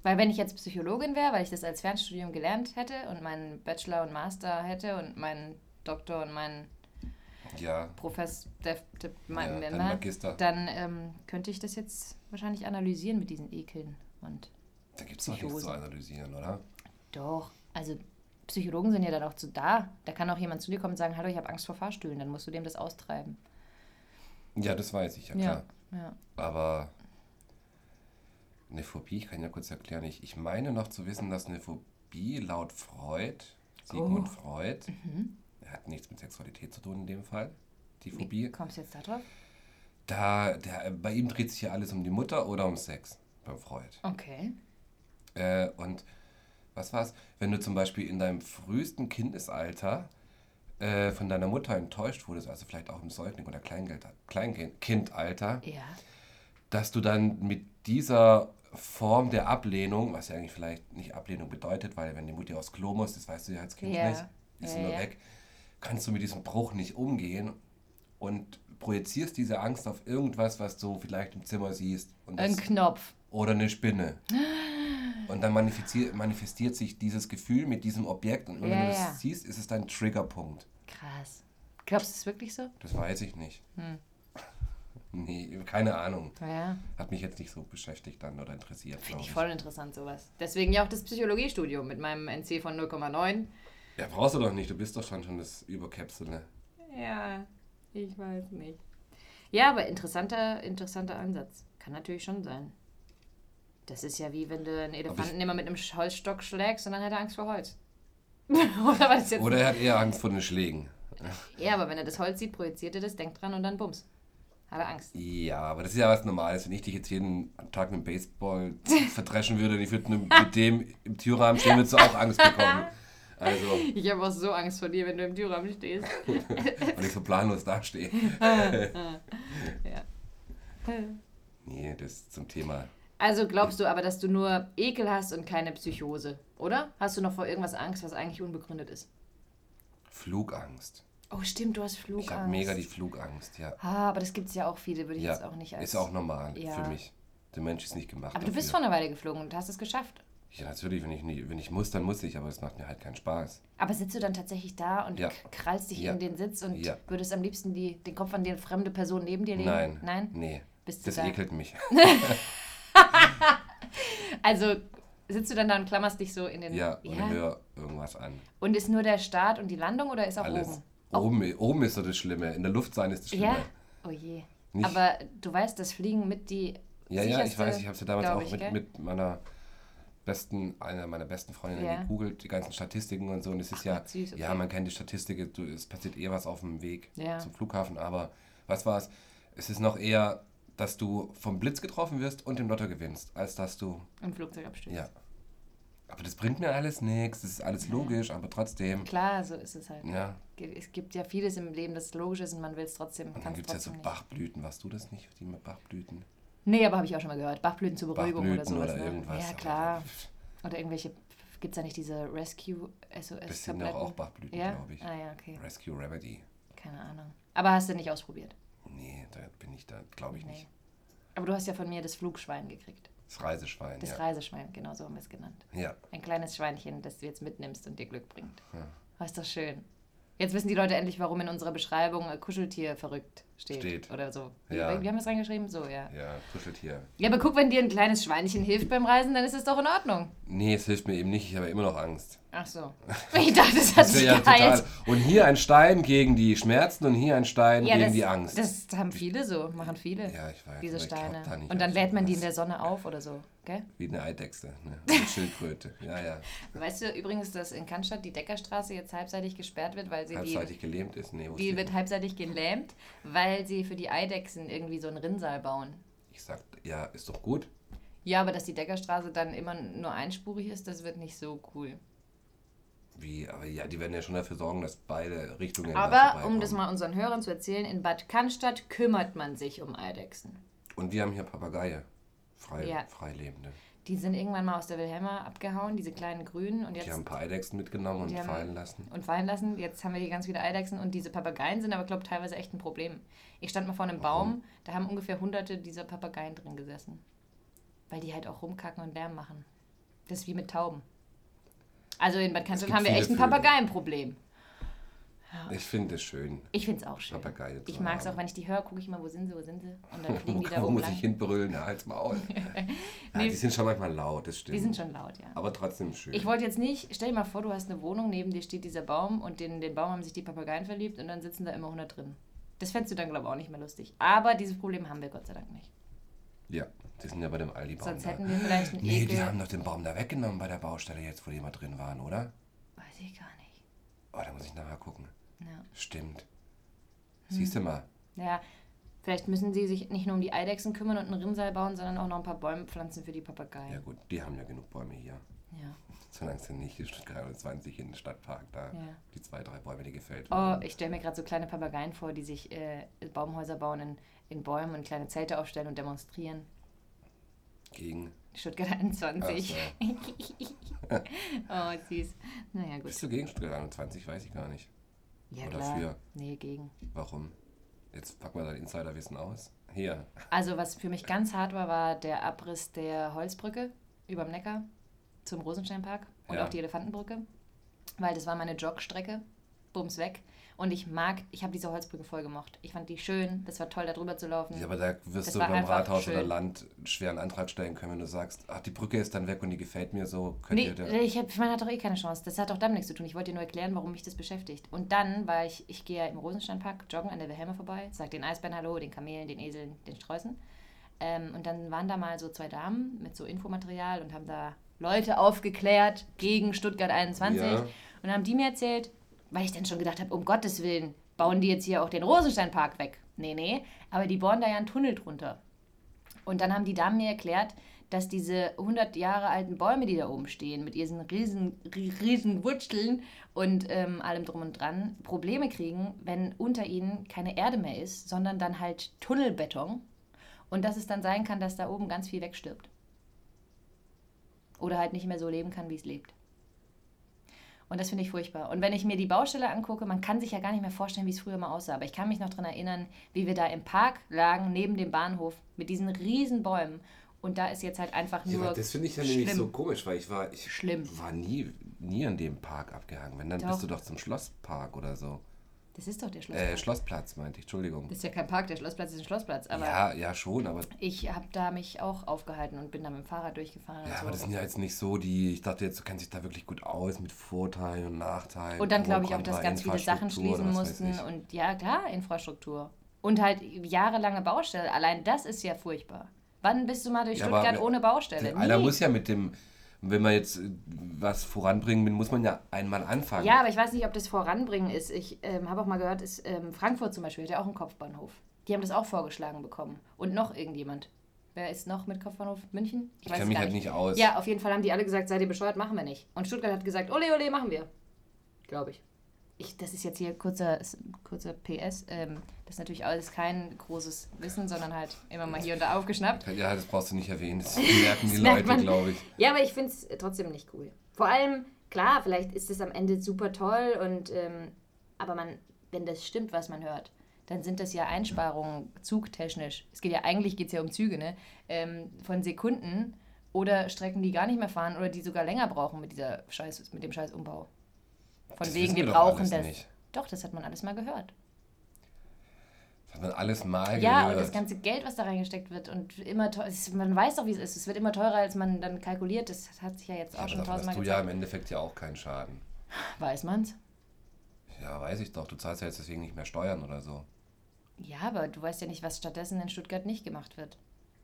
S1: Weil wenn ich jetzt Psychologin wäre, weil ich das als Fernstudium gelernt hätte und meinen Bachelor und Master hätte und meinen Doktor und meinen
S2: Ja,
S1: Professor, der, der, mein,
S2: ja dein Magister.
S1: dann ähm, könnte ich das jetzt wahrscheinlich analysieren mit diesen Ekeln. Und
S2: Da gibt es doch nichts zu analysieren, oder?
S1: doch, also Psychologen sind ja dann auch zu da. Da kann auch jemand zu dir kommen und sagen, hallo, ich habe Angst vor Fahrstühlen. Dann musst du dem das austreiben.
S2: Ja, das weiß ich, ja
S1: Ja,
S2: klar.
S1: ja.
S2: Aber eine Phobie, ich kann ja kurz erklären. Ich, ich meine noch zu wissen, dass eine Phobie laut Freud, Sigmund
S1: Oh.
S2: Freud,
S1: Mhm.
S2: er hat nichts mit Sexualität zu tun in dem Fall, die
S1: Wie
S2: Phobie.
S1: kommst du jetzt da drauf?
S2: Da, der, bei ihm dreht sich ja alles um die Mutter oder um Sex beim Freud.
S1: Okay.
S2: Äh, und was war's? Wenn du zum Beispiel in deinem frühesten Kindesalter äh, von deiner Mutter enttäuscht wurdest, also vielleicht auch im Säugling- oder Kleinkindalter,
S1: Ja.
S2: dass du dann mit dieser Form der Ablehnung, was ja eigentlich vielleicht nicht Ablehnung bedeutet, weil wenn die Mutter aufs Klo muss, das weißt du ja als Kind
S1: Ja.
S2: nicht, ist
S1: Ja,
S2: nur
S1: ja.
S2: weg, kannst du mit diesem Bruch nicht umgehen und projizierst diese Angst auf irgendwas, was du vielleicht im Zimmer siehst.
S1: Ein Knopf.
S2: oder eine Spinne. Und dann manifestiert, sich dieses Gefühl mit diesem Objekt und wenn
S1: Ja,
S2: du das
S1: ja.
S2: siehst, ist es dein Triggerpunkt.
S1: Krass. Glaubst du, es ist wirklich so?
S2: Das weiß ich nicht.
S1: Hm.
S2: Nee, keine Ahnung.
S1: Ja.
S2: Hat mich jetzt nicht so beschäftigt dann oder interessiert.
S1: Finde ich voll interessant, sowas. Deswegen ja auch das Psychologiestudium mit meinem NC von 0,9.
S2: Ja, brauchst du doch nicht. Du bist doch schon schon das Überkäpsel.
S1: Ja, ich weiß nicht. Ja, aber interessanter, interessanter Ansatz. Kann natürlich schon sein. Das ist ja wie wenn du einen Elefanten immer mit einem Holzstock schlägst und dann hat er Angst vor Holz. Oder was jetzt?
S2: Oder er hat eher Angst vor den Schlägen.
S1: Ja, aber wenn er das Holz sieht, projiziert er das, denkt dran und dann bums. Hat er Angst.
S2: Ja, aber das ist ja was Normales. Wenn ich dich jetzt jeden Tag mit dem Baseball verdreschen würde und ich würde mit dem im Türrahmen stehen, würdest du auch Angst bekommen. Also,
S1: Ich habe auch so Angst vor dir, wenn du im Türrahmen stehst.
S2: weil ich so planlos dastehe.
S1: Ja.
S2: Nee, das zum Thema.
S1: Also glaubst du aber, dass du nur Ekel hast und keine Psychose, oder? Hast du noch vor irgendwas Angst, was eigentlich unbegründet ist?
S2: Flugangst.
S1: Oh, stimmt, du hast
S2: Ich
S1: Flugangst.
S2: habe mega die Flugangst, ja.
S1: Ah, aber das gibt es ja auch viele, würde ich
S2: ja,
S1: jetzt auch nicht als.
S2: ist auch normal
S1: Ja.
S2: für mich. Der Mensch ist nicht gemacht
S1: aber du bist
S2: dafür.
S1: vor einer Weile geflogen und hast es geschafft.
S2: Ja, natürlich, wenn ich, nie, wenn ich muss, dann muss ich, aber es macht mir halt keinen Spaß.
S1: Aber sitzt du dann tatsächlich da und
S2: Ja.
S1: krallst dich
S2: Ja.
S1: in den Sitz und
S2: Ja.
S1: würdest am liebsten die, den Kopf an die fremde Person neben dir legen?
S2: Nein.
S1: Nein?
S2: Nee.
S1: Bist du
S2: Das
S1: da?
S2: ekelt mich.
S1: Also sitzt du dann da und klammerst dich so in den.
S2: Ja, und hör irgendwas an.
S1: Und ist nur der Start und die Landung oder ist auch
S2: Alles.
S1: oben?
S2: Oben, oben ist so das Schlimme. In der Luft sein ist das Schlimme.
S1: Ja? Oh je.
S2: Nicht-
S1: Aber du weißt, das Fliegen mit die.
S2: Ja, ja, ich weiß, ich habe sie damals
S1: glaub
S2: auch
S1: ich,
S2: mit, mit meiner besten, einer meiner besten Freundinnen
S1: Ja.
S2: gegoogelt, die ganzen Statistiken und so. Und es ist ja,
S1: Gott, süß, okay.
S2: ja, man kennt die Statistik, du, es passiert eher was auf dem Weg
S1: Ja.
S2: zum Flughafen, aber was war es? Es ist noch eher, dass du vom Blitz getroffen wirst und im Lotto gewinnst, als dass du,
S1: Im Flugzeug abstürzt.
S2: ja. Aber das bringt mir alles nichts, das ist alles logisch, aber trotzdem,
S1: Klar, so ist es halt.
S2: ja.
S1: Es gibt ja vieles im Leben, das logisch ist und man will es trotzdem.
S2: Und dann gibt es ja so
S1: nicht.
S2: Bachblüten, warst du das nicht, die mit Bachblüten?
S1: Nee, aber habe ich auch schon mal gehört. Bachblüten zur Beruhigung oder
S2: Bachblüten
S1: sowas.
S2: oder
S1: ne?
S2: irgendwas.
S1: Ja, klar. Oder irgendwelche. Gibt es da nicht diese Rescue SOS?
S2: Das sind doch auch Bachblüten,
S1: Ja?
S2: glaube ich.
S1: Ah, ja, okay.
S2: Rescue Remedy.
S1: Keine Ahnung. Aber hast du nicht ausprobiert?
S2: Nee, da bin ich da, glaube ich
S1: Nee.
S2: nicht.
S1: Aber du hast ja von mir das Flugschwein gekriegt.
S2: Das Reiseschwein,
S1: Das
S2: ja.
S1: Reiseschwein, genau so haben wir es genannt.
S2: Ja,
S1: Ein kleines Schweinchen, das du jetzt mitnimmst und dir Glück bringt.
S2: Ja.
S1: Oh, ist doch schön. Jetzt wissen die Leute endlich, warum in unserer Beschreibung äh, Kuscheltier verrückt steht.
S2: Steht.
S1: Oder so. Wie,
S2: Ja.
S1: wie haben wir es reingeschrieben? So, ja.
S2: ja, Kuscheltier.
S1: Ja, aber guck, wenn dir ein kleines Schweinchen hilft beim Reisen, dann ist es doch in Ordnung.
S2: Nee, es hilft mir eben nicht, ich habe immer noch Angst.
S1: Ach so. Ich dachte, das hat
S2: Das
S1: sich
S2: ja total. Und hier ein Stein gegen die Schmerzen und hier ein Stein
S1: Ja,
S2: gegen
S1: das,
S2: die Angst.
S1: das haben viele so, machen viele.
S2: ja, ich weiß.
S1: diese Steine.
S2: da
S1: und dann
S2: an
S1: lädt man die in der Sonne auf oder so, gell?
S2: Wie eine Eidechse, ne? Wie eine Schildkröte. Ja, ja.
S1: Weißt du übrigens, dass in Cannstatt die Deckerstraße jetzt halbseitig gesperrt wird, weil sie die,
S2: Halbseitig gelähmt ist? Nee, wusste
S1: die wird halbseitig gelähmt, weil sie für die Eidechsen irgendwie so einen Rinnsal bauen.
S2: Ich sag, ja, ist doch gut.
S1: Ja, aber dass die Deckerstraße dann immer nur einspurig ist, das wird nicht so cool.
S2: Wie, aber ja, die werden ja schon dafür sorgen, dass beide Richtungen
S1: Aber um das mal unseren Hörern zu erzählen, in Bad Cannstatt kümmert man sich um Eidechsen.
S2: Und wir haben hier Papageie. Frei,
S1: Ja.
S2: Freilebende.
S1: Die sind irgendwann mal aus der Wilhelma abgehauen, diese kleinen grünen, und jetzt
S2: Die haben ein paar Eidechsen mitgenommen und
S1: haben-
S2: fallen lassen.
S1: und fallen lassen. Jetzt haben wir hier ganz viele Eidechsen und diese Papageien sind aber, glaube ich, teilweise echt ein Problem. Ich stand mal vor einem Baum, da haben ungefähr hunderte dieser Papageien drin gesessen. Weil die halt auch rumkacken und Lärm machen. Das ist wie mit Tauben. Also in Bad Cannstatt haben wir echt ein
S2: Vögel. Ich finde es schön.
S1: Ich finde es auch schön.
S2: Papageien
S1: Ich mag es auch, wenn ich die höre, gucke ich mal, wo sind sie, wo sind sie? Und dann fliegen die da
S2: Wo
S1: oben
S2: muss
S1: lang.
S2: ich hinbrüllen? Ja, halt's Maul. ja,
S1: Nee.
S2: Die sind schon manchmal laut, das stimmt.
S1: Die sind schon laut, ja.
S2: Aber trotzdem schön.
S1: Ich wollte jetzt nicht, stell dir mal vor, du hast eine Wohnung, neben dir steht dieser Baum und in den Baum haben sich die Papageien verliebt und dann sitzen da immer 100 drin. Das fändest du dann, glaube ich, auch nicht mehr lustig. Aber dieses Problem haben wir Gott sei Dank nicht.
S2: ja, die sind ja bei dem Aldi-Baum
S1: Sonst
S2: da.
S1: hätten wir vielleicht einen
S2: Nee,
S1: Ekel.
S2: die haben doch den Baum da weggenommen bei der Baustelle jetzt, wo die mal drin waren, oder?
S1: Weiß ich gar nicht.
S2: Oh, da muss ich nachher gucken.
S1: Ja.
S2: Stimmt. Siehst du mal.
S1: ja, Vielleicht müssen sie sich nicht nur um die Eidechsen kümmern und einen Rinnsal bauen, sondern auch noch ein paar Bäume pflanzen für die Papageien.
S2: Ja gut, die haben ja genug Bäume hier.
S1: Ja.
S2: Solange es dann nicht in Stuttgart 21 in den Stadtpark da
S1: Ja.
S2: die zwei, drei Bäume, die gefällt
S1: Oh,
S2: wurden.
S1: ich stelle mir gerade so kleine Papageien vor, die sich äh, Baumhäuser bauen in, in Bäumen und kleine Zelte aufstellen und demonstrieren.
S2: Gegen.
S1: Stuttgart 21. oh, süß. Naja, gut.
S2: Bist du gegen Stuttgart 21? Weiß ich gar nicht.
S1: Ja,
S2: oder
S1: klar.
S2: für?
S1: Nee, gegen.
S2: Warum? Jetzt packen wir dein Insiderwissen aus. Hier.
S1: Also, was für mich ganz hart war, war der Abriss der Holzbrücke überm Neckar zum Rosensteinpark und
S2: Ja.
S1: auch die Elefantenbrücke, weil das war meine Jogstrecke. Bums weg. Und ich mag, ich habe diese Holzbrücke voll gemocht. Ich fand die schön, das war toll, da drüber zu laufen.
S2: Ja, aber da wirst
S1: Das
S2: du beim Rathaus oder
S1: schön.
S2: Land einen schweren Antrag stellen können, wenn du sagst, ach, die Brücke ist dann weg und die gefällt mir so. Könnt
S1: Nee,
S2: ihr da
S1: ich, hab, man hat doch eh keine Chance. Das hat doch damit nichts zu tun. Ich wollte dir nur erklären, warum mich das beschäftigt. Und dann war ich, ich gehe ja im Rosensteinpark joggen an der Wilhelme vorbei, sag den Eisbären Hallo, den Kamelen, den Eseln, den Streußen. Ähm, und dann waren da mal so zwei Damen mit so Infomaterial und haben da Leute aufgeklärt gegen Stuttgart 21.
S2: Ja.
S1: Und haben die mir erzählt, weil ich dann schon gedacht habe, um Gottes Willen, bauen die jetzt hier auch den Rosensteinpark weg? Nee, nee, aber die bohren da ja einen Tunnel drunter. Und dann haben die Damen mir erklärt, dass diese 100 Jahre alten Bäume, die da oben stehen, mit ihren riesen, ri- riesen Wurzeln und ähm, allem drum und dran, Probleme kriegen, wenn unter ihnen keine Erde mehr ist, sondern dann halt Tunnelbeton. Und dass es dann sein kann, dass da oben ganz viel wegstirbt. Oder halt nicht mehr so leben kann, wie es lebt. Und das finde ich furchtbar. Und wenn ich mir die Baustelle angucke, man kann sich ja gar nicht mehr vorstellen, wie es früher mal aussah. Aber ich kann mich noch daran erinnern, wie wir da im Park lagen, neben dem Bahnhof, mit diesen riesen Bäumen. Und da ist jetzt halt einfach
S2: Ja,
S1: nur.
S2: aber das finde ich
S1: schlimm.
S2: nämlich so komisch, weil ich war, ich
S1: Schlimm.
S2: war nie, nie an dem Park abgehangen. Wenn, dann
S1: Doch.
S2: bist du doch zum Schlosspark oder so.
S1: Das ist doch der Schlossplatz.
S2: Äh, Schlossplatz meinte ich, Entschuldigung.
S1: das ist ja kein Park, der Schlossplatz ist ein Schlossplatz. Aber
S2: Ja, ja schon, aber,
S1: ich habe da mich auch aufgehalten und bin da mit dem Fahrrad durchgefahren.
S2: ja,
S1: und
S2: aber das
S1: so.
S2: sind ja jetzt nicht so die, ich dachte jetzt, du kennst dich da wirklich gut aus mit Vorteilen und Nachteilen.
S1: Und dann glaube ich auch, dass ganz viele Sachen schließen mussten. Und ja, klar, Infrastruktur. Und halt jahrelange Baustelle. Allein das ist ja furchtbar. Wann bist du mal durch
S2: Ja,
S1: Stuttgart ohne Baustelle?
S2: Einer muss ja mit dem, wenn man jetzt äh, was voranbringen will, muss man ja einmal anfangen.
S1: Ja, aber ich weiß nicht, ob das Voranbringen ist. Ich ähm, habe auch mal gehört, ist, ähm, Frankfurt zum Beispiel hat ja auch einen Kopfbahnhof. Die haben das auch vorgeschlagen bekommen. Und noch irgendjemand. Wer ist noch mit Kopfbahnhof? München?
S2: ich kenne mich halt nicht aus.
S1: Ja, auf jeden Fall haben die alle gesagt, seid ihr bescheuert, machen wir nicht. Und Stuttgart hat gesagt, ole, ole, machen wir. Glaube ich. Ich. Das ist jetzt hier kurzer, kurzer PS. Ähm, das ist natürlich alles kein großes Wissen, sondern halt immer mal hier und da aufgeschnappt.
S2: Ja, das brauchst du nicht erwähnen. Das merken die
S1: Das
S2: Leute, glaube ich.
S1: Ja, aber ich finde es trotzdem nicht cool. Vor allem, klar, vielleicht ist es am Ende super toll und ähm, aber man, wenn das stimmt, was man hört, dann sind das ja Einsparungen zugtechnisch. Es geht ja eigentlich geht's ja um Züge, ne? Ähm, von Sekunden oder Strecken, die gar nicht mehr fahren oder die sogar länger brauchen mit dieser Scheiß, mit dem Scheißumbau. Von
S2: Das
S1: wegen, wir brauchen das.
S2: nicht.
S1: Doch, das hat man alles mal gehört.
S2: Das hat man alles mal
S1: Ja,
S2: gehört.
S1: und das ganze Geld, was da reingesteckt wird und immer teuer, man weiß doch, wie es ist. Es wird immer teurer, als man dann kalkuliert. Das hat sich ja jetzt
S2: ja,
S1: auch
S2: aber
S1: schon tausendmal
S2: du
S1: gezeigt.
S2: ja im Endeffekt ja auch keinen Schaden.
S1: Weiß man's?
S2: Ja, weiß ich doch. Du zahlst ja jetzt deswegen nicht mehr Steuern oder so.
S1: Ja, aber du weißt ja nicht, was stattdessen in Stuttgart nicht gemacht wird.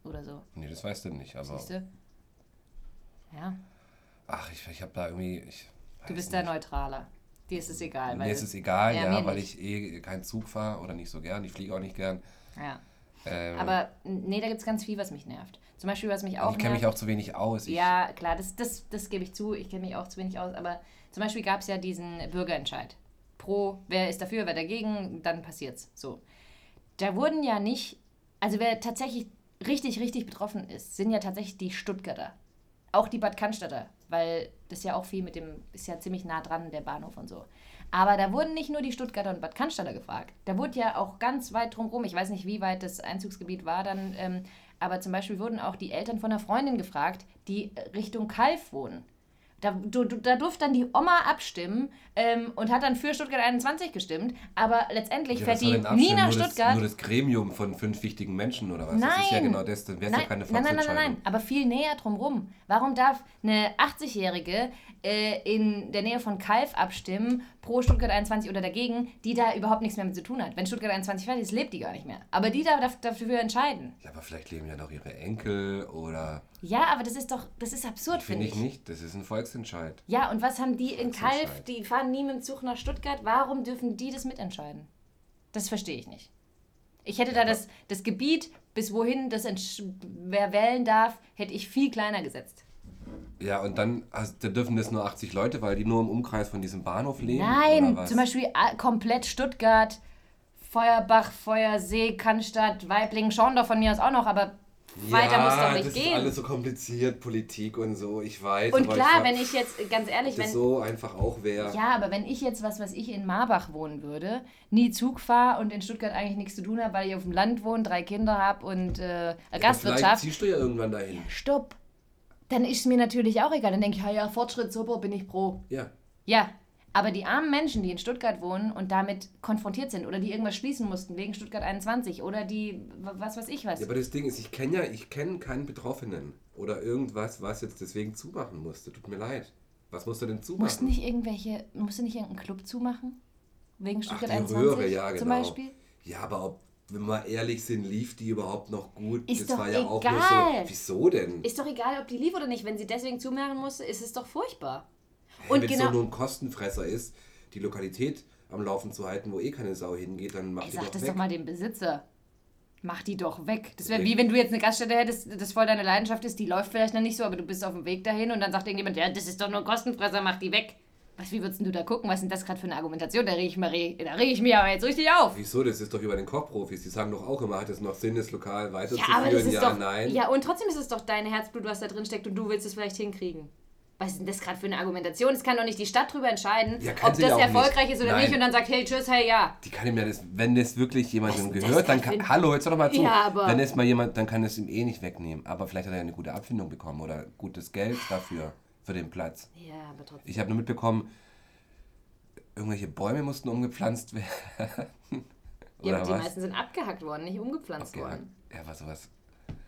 S1: Oder so.
S2: Nee, das weißt du nicht. Aber
S1: Siehst du? Ja.
S2: ach, ich, ich habe da irgendwie. Ich
S1: Du bist da
S2: nicht.
S1: neutraler. Dir ist es egal.
S2: Mir
S1: weil-
S2: ist es egal,
S1: Ja,
S2: ja,
S1: mir
S2: weil
S1: nicht.
S2: ich eh keinen Zug fahre oder nicht so gern. Ich fliege auch nicht gern.
S1: Ja.
S2: Ähm,
S1: Aber nee, da gibt es ganz viel, was mich nervt. Zum Beispiel, was mich auch
S2: ich kenne mich auch zu wenig aus. Ich,
S1: Ja, klar, das, das, das gebe ich zu. Ich kenne mich auch zu wenig aus. Aber zum Beispiel gab es ja diesen Bürgerentscheid. Pro, wer ist dafür, wer dagegen, dann passiert's. So. Da wurden ja nicht, also wer tatsächlich richtig, richtig betroffen ist, sind ja tatsächlich die Stuttgarter. Auch die Bad Cannstatter, weil das ja auch viel mit dem, ist ja ziemlich nah dran, der Bahnhof und so. Aber da wurden nicht nur die Stuttgarter und Bad Cannstatter gefragt. Da wurde ja auch ganz weit drumherum, ich weiß nicht, wie weit das Einzugsgebiet war dann, ähm, aber zum Beispiel wurden auch die Eltern von einer Freundin gefragt, die Richtung Kalf wohnen. Da, du, du, da durfte dann die Oma abstimmen ähm, und hat dann für Stuttgart 21 gestimmt, aber letztendlich
S2: Ja,
S1: fährt die nie nach
S2: nur Das,
S1: Stuttgart.
S2: nur das Gremium von fünf wichtigen Menschen oder was? Das ist ja
S1: Nein.
S2: genau das. Dann wäre ja keine
S1: nein, nein, nein, nein, nein, aber viel näher drumrum. Warum darf eine 80-Jährige äh, in der Nähe von Kalf abstimmen, pro Stuttgart 21 oder dagegen, die da überhaupt nichts mehr mit zu tun hat? Wenn Stuttgart 21 fertig ist, lebt die gar nicht mehr. Aber die darf dafür entscheiden.
S2: Ja, aber vielleicht leben ja noch ihre Enkel oder.
S1: Ja, aber das ist doch, das ist absurd,
S2: Finde
S1: finde
S2: ich
S1: ich.
S2: nicht. Das ist ein Volksentscheid.
S1: Ja, und was haben die in. Kalf? Die fahren nie mit dem Zug nach Stuttgart. Warum dürfen die das mitentscheiden? Das verstehe ich nicht. Ich hätte da das, das Gebiet, bis wohin das wer wählen darf, hätte ich viel kleiner gesetzt.
S2: Ja, und dann also, da dürfen das nur 80 Leute, weil die nur im Umkreis von diesem Bahnhof leben?
S1: Nein, zum Beispiel ah, komplett Stuttgart, Feuerbach, Feuersee, Cannstatt, Weiblingen, Schorndorf von mir aus auch noch, aber weiter muss doch nicht
S2: das
S1: gehen.
S2: ist alles so kompliziert, Politik und so, ich weiß.
S1: Und
S2: aber
S1: klar,
S2: ich,
S1: wenn ich jetzt, ganz ehrlich, wenn,
S2: so einfach auch wäre.
S1: Ja, aber wenn ich jetzt, was weiß ich, in Marbach wohnen würde, nie Zug fahre und in Stuttgart eigentlich nichts zu tun habe, weil ich auf dem Land wohne, drei Kinder habe und äh, Gastwirtschaft.
S2: ziehst du ja irgendwann dahin.
S1: Stopp. Dann ist es mir natürlich auch egal. Dann denke ich, ja, ja, Fortschritt, super, bin ich pro.
S2: Ja.
S1: Ja, aber die armen Menschen, die in Stuttgart wohnen und damit konfrontiert sind oder die irgendwas schließen mussten wegen Stuttgart 21 oder die, was weiß ich was.
S2: Ja, aber das Ding ist, ich kenne ja, ich kenne keinen Betroffenen oder irgendwas, was jetzt deswegen zumachen musste. Tut mir leid. Was musst du denn zumachen?
S1: mussten nicht irgendwelche, musste nicht irgendein Club zumachen? Wegen
S2: Ach,
S1: Stuttgart
S2: die
S1: 21
S2: Röhre, ja, genau.
S1: zum Beispiel?
S2: Ja, aber ob, wenn wir ehrlich sind, lief die überhaupt noch gut?
S1: Ist
S2: das
S1: doch
S2: war ja auch nur
S1: egal.
S2: so. Wieso denn?
S1: Ist doch egal, ob die lief oder nicht. Wenn sie deswegen zumachen musste, ist es doch furchtbar. Und
S2: wenn es
S1: genau,
S2: so nur ein Kostenfresser ist, die Lokalität am Laufen zu halten, wo eh keine Sau hingeht, dann mach
S1: Ey,
S2: die
S1: sag
S2: doch
S1: das
S2: weg.
S1: doch mal dem Besitzer. Mach die doch weg. Das wäre wie wenn du jetzt eine Gaststätte hättest, das voll deine Leidenschaft ist, die läuft vielleicht noch nicht so, aber du bist auf dem Weg dahin und dann sagt irgendjemand, ja, das ist doch nur ein Kostenfresser, mach die weg. Was, wie würdest du da gucken? Was ist denn das gerade für eine Argumentation? Da reg ich, re- reg ich mir aber jetzt richtig auf.
S2: Wieso? Das ist doch wie bei den Kochprofis. Die sagen doch auch immer, hat es noch Sinn, das Lokal
S1: Ja,
S2: weiterzuführen?
S1: aber das ist
S2: ja,
S1: doch.
S2: nein.
S1: Ja, und trotzdem ist es doch dein Herzblut, was da drin steckt und du willst es vielleicht hinkriegen. Was ist denn das gerade für eine Argumentation? Es kann doch nicht die Stadt drüber entscheiden,
S2: Ja,
S1: ob das erfolgreich
S2: nicht.
S1: ist oder
S2: Nein.
S1: nicht und dann sagt, hey, tschüss, hey, ja.
S2: Die kann ihm ja das, wenn das wirklich jemandem
S1: das
S2: gehört, dann kann. Hallo, jetzt doch mal zu.
S1: Ja, aber-
S2: wenn es mal jemand, dann kann es ihm eh nicht wegnehmen. Aber vielleicht hat er ja eine gute Abfindung bekommen oder gutes Geld dafür, für den Platz.
S1: Ja, aber trotzdem.
S2: Ich habe nur mitbekommen, irgendwelche Bäume mussten umgepflanzt werden.
S1: Ja, aber die
S2: was?
S1: meisten sind abgehackt worden, nicht umgepflanzt
S2: Okay,
S1: worden.
S2: ja, was sowas.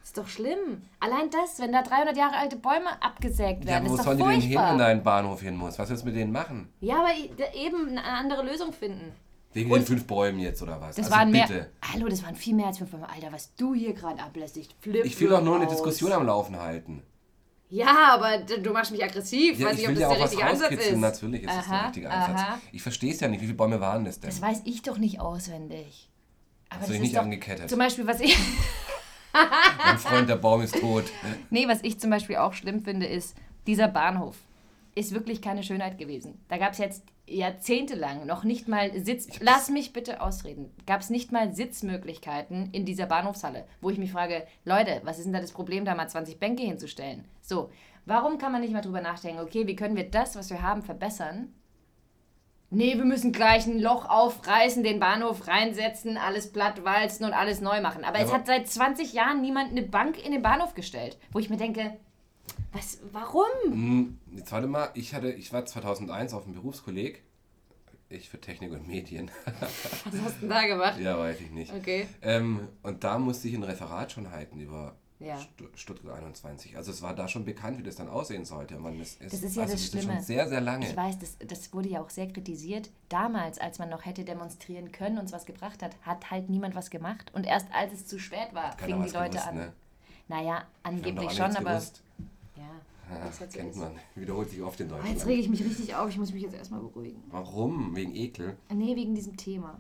S1: Ist doch schlimm. Allein das, wenn da 300 Jahre alte Bäume abgesägt
S2: Ja,
S1: werden,
S2: aber wo
S1: ist doch
S2: sollen die denn hin, wenn da ein Bahnhof hin muss? Was willst du mit denen machen?
S1: ja, aber eben eine andere Lösung finden.
S2: Wegen
S1: Und-
S2: den fünf Bäumen jetzt oder was?
S1: Das
S2: also
S1: waren
S2: bitte.
S1: mehr. Hallo, das waren viel mehr als fünf Bäume. Alter, was du hier gerade ablässt. Ich
S2: will doch nur eine. Diskussion am Laufen halten.
S1: Ja, aber du machst mich aggressiv.
S2: Ja,
S1: Weiß
S2: ich
S1: nicht, ob das
S2: ja
S1: der
S2: auch was
S1: richtige Ansatz ist.
S2: Natürlich ist das der
S1: Aha,
S2: richtige Ansatz.
S1: aha.
S2: Ich verstehe es ja nicht. Wie viele Bäume waren das denn?
S1: Das weiß ich doch nicht auswendig. Aber
S2: Hast
S1: das
S2: du dich nicht angekettet?
S1: zum Beispiel, was ich,
S2: Mein Freund, der Baum ist tot.
S1: nee, was ich zum Beispiel auch schlimm finde, ist, dieser Bahnhof ist wirklich keine Schönheit gewesen. Da gab es jetzt jahrzehntelang noch nicht mal Sitz... Lass mich bitte ausreden. Gab es nicht mal Sitzmöglichkeiten in dieser Bahnhofshalle, wo ich mich frage, Leute, was ist denn da das Problem, da mal 20 Bänke hinzustellen? So, warum kann man nicht mal drüber nachdenken, okay, wie können wir das, was wir haben, verbessern? Nee, wir müssen gleich ein Loch aufreißen, den Bahnhof reinsetzen, alles platt walzen und alles neu machen. Aber, es
S2: aber-
S1: hat seit 20 Jahren niemand eine Bank in den Bahnhof gestellt. Wo ich mir denke, was, warum?
S2: Hm, Jetzt warte mal, ich, hatte, ich war 2001 auf dem Berufskolleg. Ich für Technik und Medien.
S1: Was hast du denn da gemacht?
S2: ja, weiß ich nicht.
S1: Okay.
S2: Ähm, und da musste ich ein Referat schon halten über
S1: Ja.
S2: Stu- Stuttgart 21. Also es war da schon bekannt, wie das dann aussehen sollte. Man, es,
S1: Das ist ja
S2: also
S1: das Schlimme.
S2: schon sehr, sehr lange.
S1: Ich weiß, das, das wurde ja auch sehr kritisiert. Damals, als man noch hätte demonstrieren können und es was gebracht hat, hat halt niemand was gemacht. Und erst als es zu spät war,
S2: Keiner
S1: fingen die Leute
S2: gewusst,
S1: an.
S2: Ne?
S1: Naja, angeblich schon, aber.
S2: gewusst.
S1: Ja,
S2: Ja,
S1: das sie
S2: kennt man. Wiederholt sich oft in
S1: Ah,
S2: Deutschland.
S1: Jetzt rege ich mich richtig auf. Ich muss mich jetzt erstmal beruhigen.
S2: Warum? Wegen Ekel?
S1: Nee, wegen diesem Thema.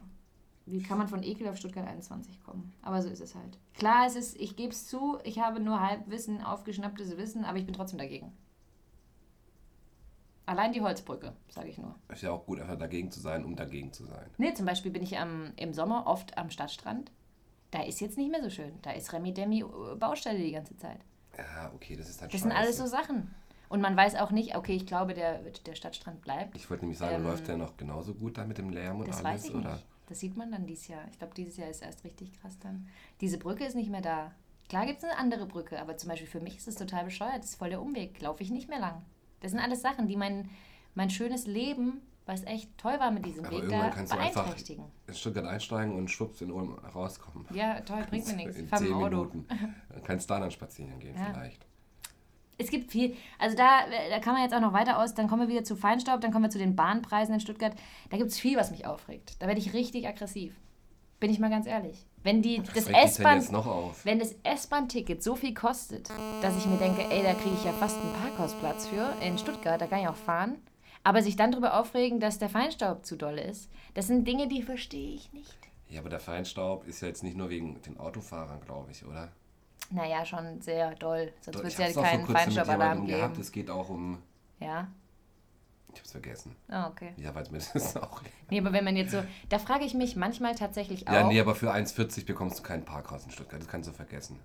S1: Wie kann man von Ekel auf Stuttgart 21 kommen? Aber so ist es halt. Klar, es ist, ich gebe es zu, ich habe nur Halbwissen, aufgeschnapptes Wissen, aber ich bin trotzdem dagegen. Allein die Holzbrücke, sage ich nur.
S2: Ist ja auch gut, einfach dagegen zu sein, um dagegen zu sein.
S1: Nee, zum Beispiel bin ich am, im Sommer oft am Stadtstrand. Da ist jetzt nicht mehr so schön. Da ist Remi Demi äh, Baustelle die ganze Zeit.
S2: Ja, okay, das ist dann
S1: Das
S2: scheiße.
S1: sind alles so Sachen. Und man weiß auch nicht, okay, ich glaube, der, der Stadtstrand bleibt.
S2: Ich wollte nämlich sagen,
S1: Ähm,
S2: läuft der noch genauso gut da mit dem Lärm und
S1: Das
S2: alles?
S1: weiß ich
S2: oder?
S1: nicht. Das sieht man dann dieses Jahr. Ich glaube, dieses Jahr ist erst richtig krass dann. Diese Brücke ist nicht mehr da. Klar gibt es eine andere Brücke, aber zum Beispiel für mich ist es total bescheuert. Das ist voll der Umweg. Laufe ich nicht mehr lang. Das sind alles Sachen, die mein, mein schönes Leben, was echt toll war mit diesem
S2: Aber
S1: Weg,
S2: irgendwann
S1: da
S2: kannst du einfach
S1: beeinträchtigen.
S2: in Stuttgart einsteigen und schwupps in Ulm rauskommen.
S1: Ja, toll, bringt mir nichts.
S2: In
S1: Ich fahre mit
S2: zehn
S1: dem Auto.
S2: Minuten. Dann kannst du da dann spazieren gehen
S1: Ja.
S2: vielleicht.
S1: Es gibt viel. Also da, da kann man jetzt auch noch weiter aus. Dann kommen wir wieder zu Feinstaub, dann kommen wir zu den Bahnpreisen in Stuttgart. Da gibt es viel, was mich aufregt. Da werde ich richtig aggressiv. Bin ich mal ganz ehrlich. Wenn die, das S-Bahn? Wenn das S-Bahn-Ticket so viel kostet, dass ich mir denke, ey, da kriege ich ja fast einen Parkhausplatz für in Stuttgart, da kann ich auch fahren. Aber sich dann darüber aufregen, dass der Feinstaub zu doll ist, das sind Dinge, die verstehe ich nicht.
S2: Ja, aber der Feinstaub ist ja jetzt nicht nur wegen den Autofahrern, glaube ich, oder?
S1: Naja, schon sehr doll. Sonst wird es ja keinen Feinstaubalarm
S2: jemandem gehabt.
S1: geben.
S2: Es geht auch um.
S1: Ja.
S2: Ich hab's vergessen.
S1: Ah, okay.
S2: Ja, weil mir das auch.
S1: Nee, aber wenn man jetzt so. Da frage ich mich manchmal tatsächlich auch.
S2: Ja, nee, aber für 1,40 bekommst du kein Parkhaus in Stuttgart. Das kannst du vergessen.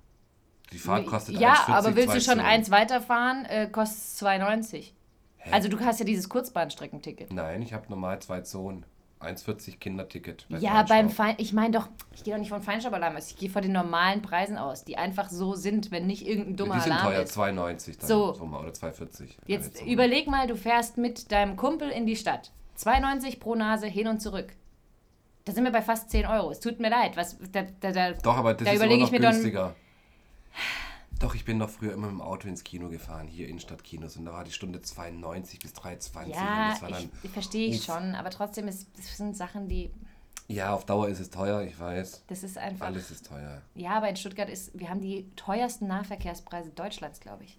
S2: Die Fahrt kostet
S1: Ja,
S2: 1,40,
S1: aber willst du schon eins weiterfahren, äh, kostet es 2,90.
S2: Hä?
S1: Also du hast ja dieses Kurzbahnstreckenticket.
S2: Nein, ich habe normal zwei Zonen. 1,40 Kinderticket. bei
S1: Ja, beim
S2: Feinstaub.
S1: Fein. Ich meine doch, ich gehe doch nicht von Feinstaubalarm aus. Ich gehe von den normalen Preisen aus, die einfach so sind, wenn nicht irgendein
S2: Ja,
S1: dummer
S2: die sind
S1: Alarm
S2: teuer,
S1: ist.
S2: 2,90 dann.
S1: So.
S2: so mal, oder 2,40.
S1: Jetzt
S2: Zone.
S1: überleg mal, du fährst mit deinem Kumpel in die Stadt. 2,90 pro Nase hin und zurück. Da sind wir bei fast 10 Euro. Es tut mir leid. Was, da, da, da,
S2: Doch, aber das
S1: da
S2: ist immer
S1: überlege
S2: noch
S1: ich mir dann.
S2: Doch, ich bin doch früher immer mit dem Auto ins Kino gefahren, hier Innenstadtkinos. Und da war die Stunde 2,90 bis 3,20. und
S1: Ja, ich, ich verstehe ich schon, aber trotzdem ist, das sind Sachen, die.
S2: ja, auf Dauer ist es teuer, ich weiß.
S1: Das ist einfach.
S2: Alles ist teuer.
S1: Ja, aber in Stuttgart ist, wir haben die teuersten Nahverkehrspreise Deutschlands, glaube ich.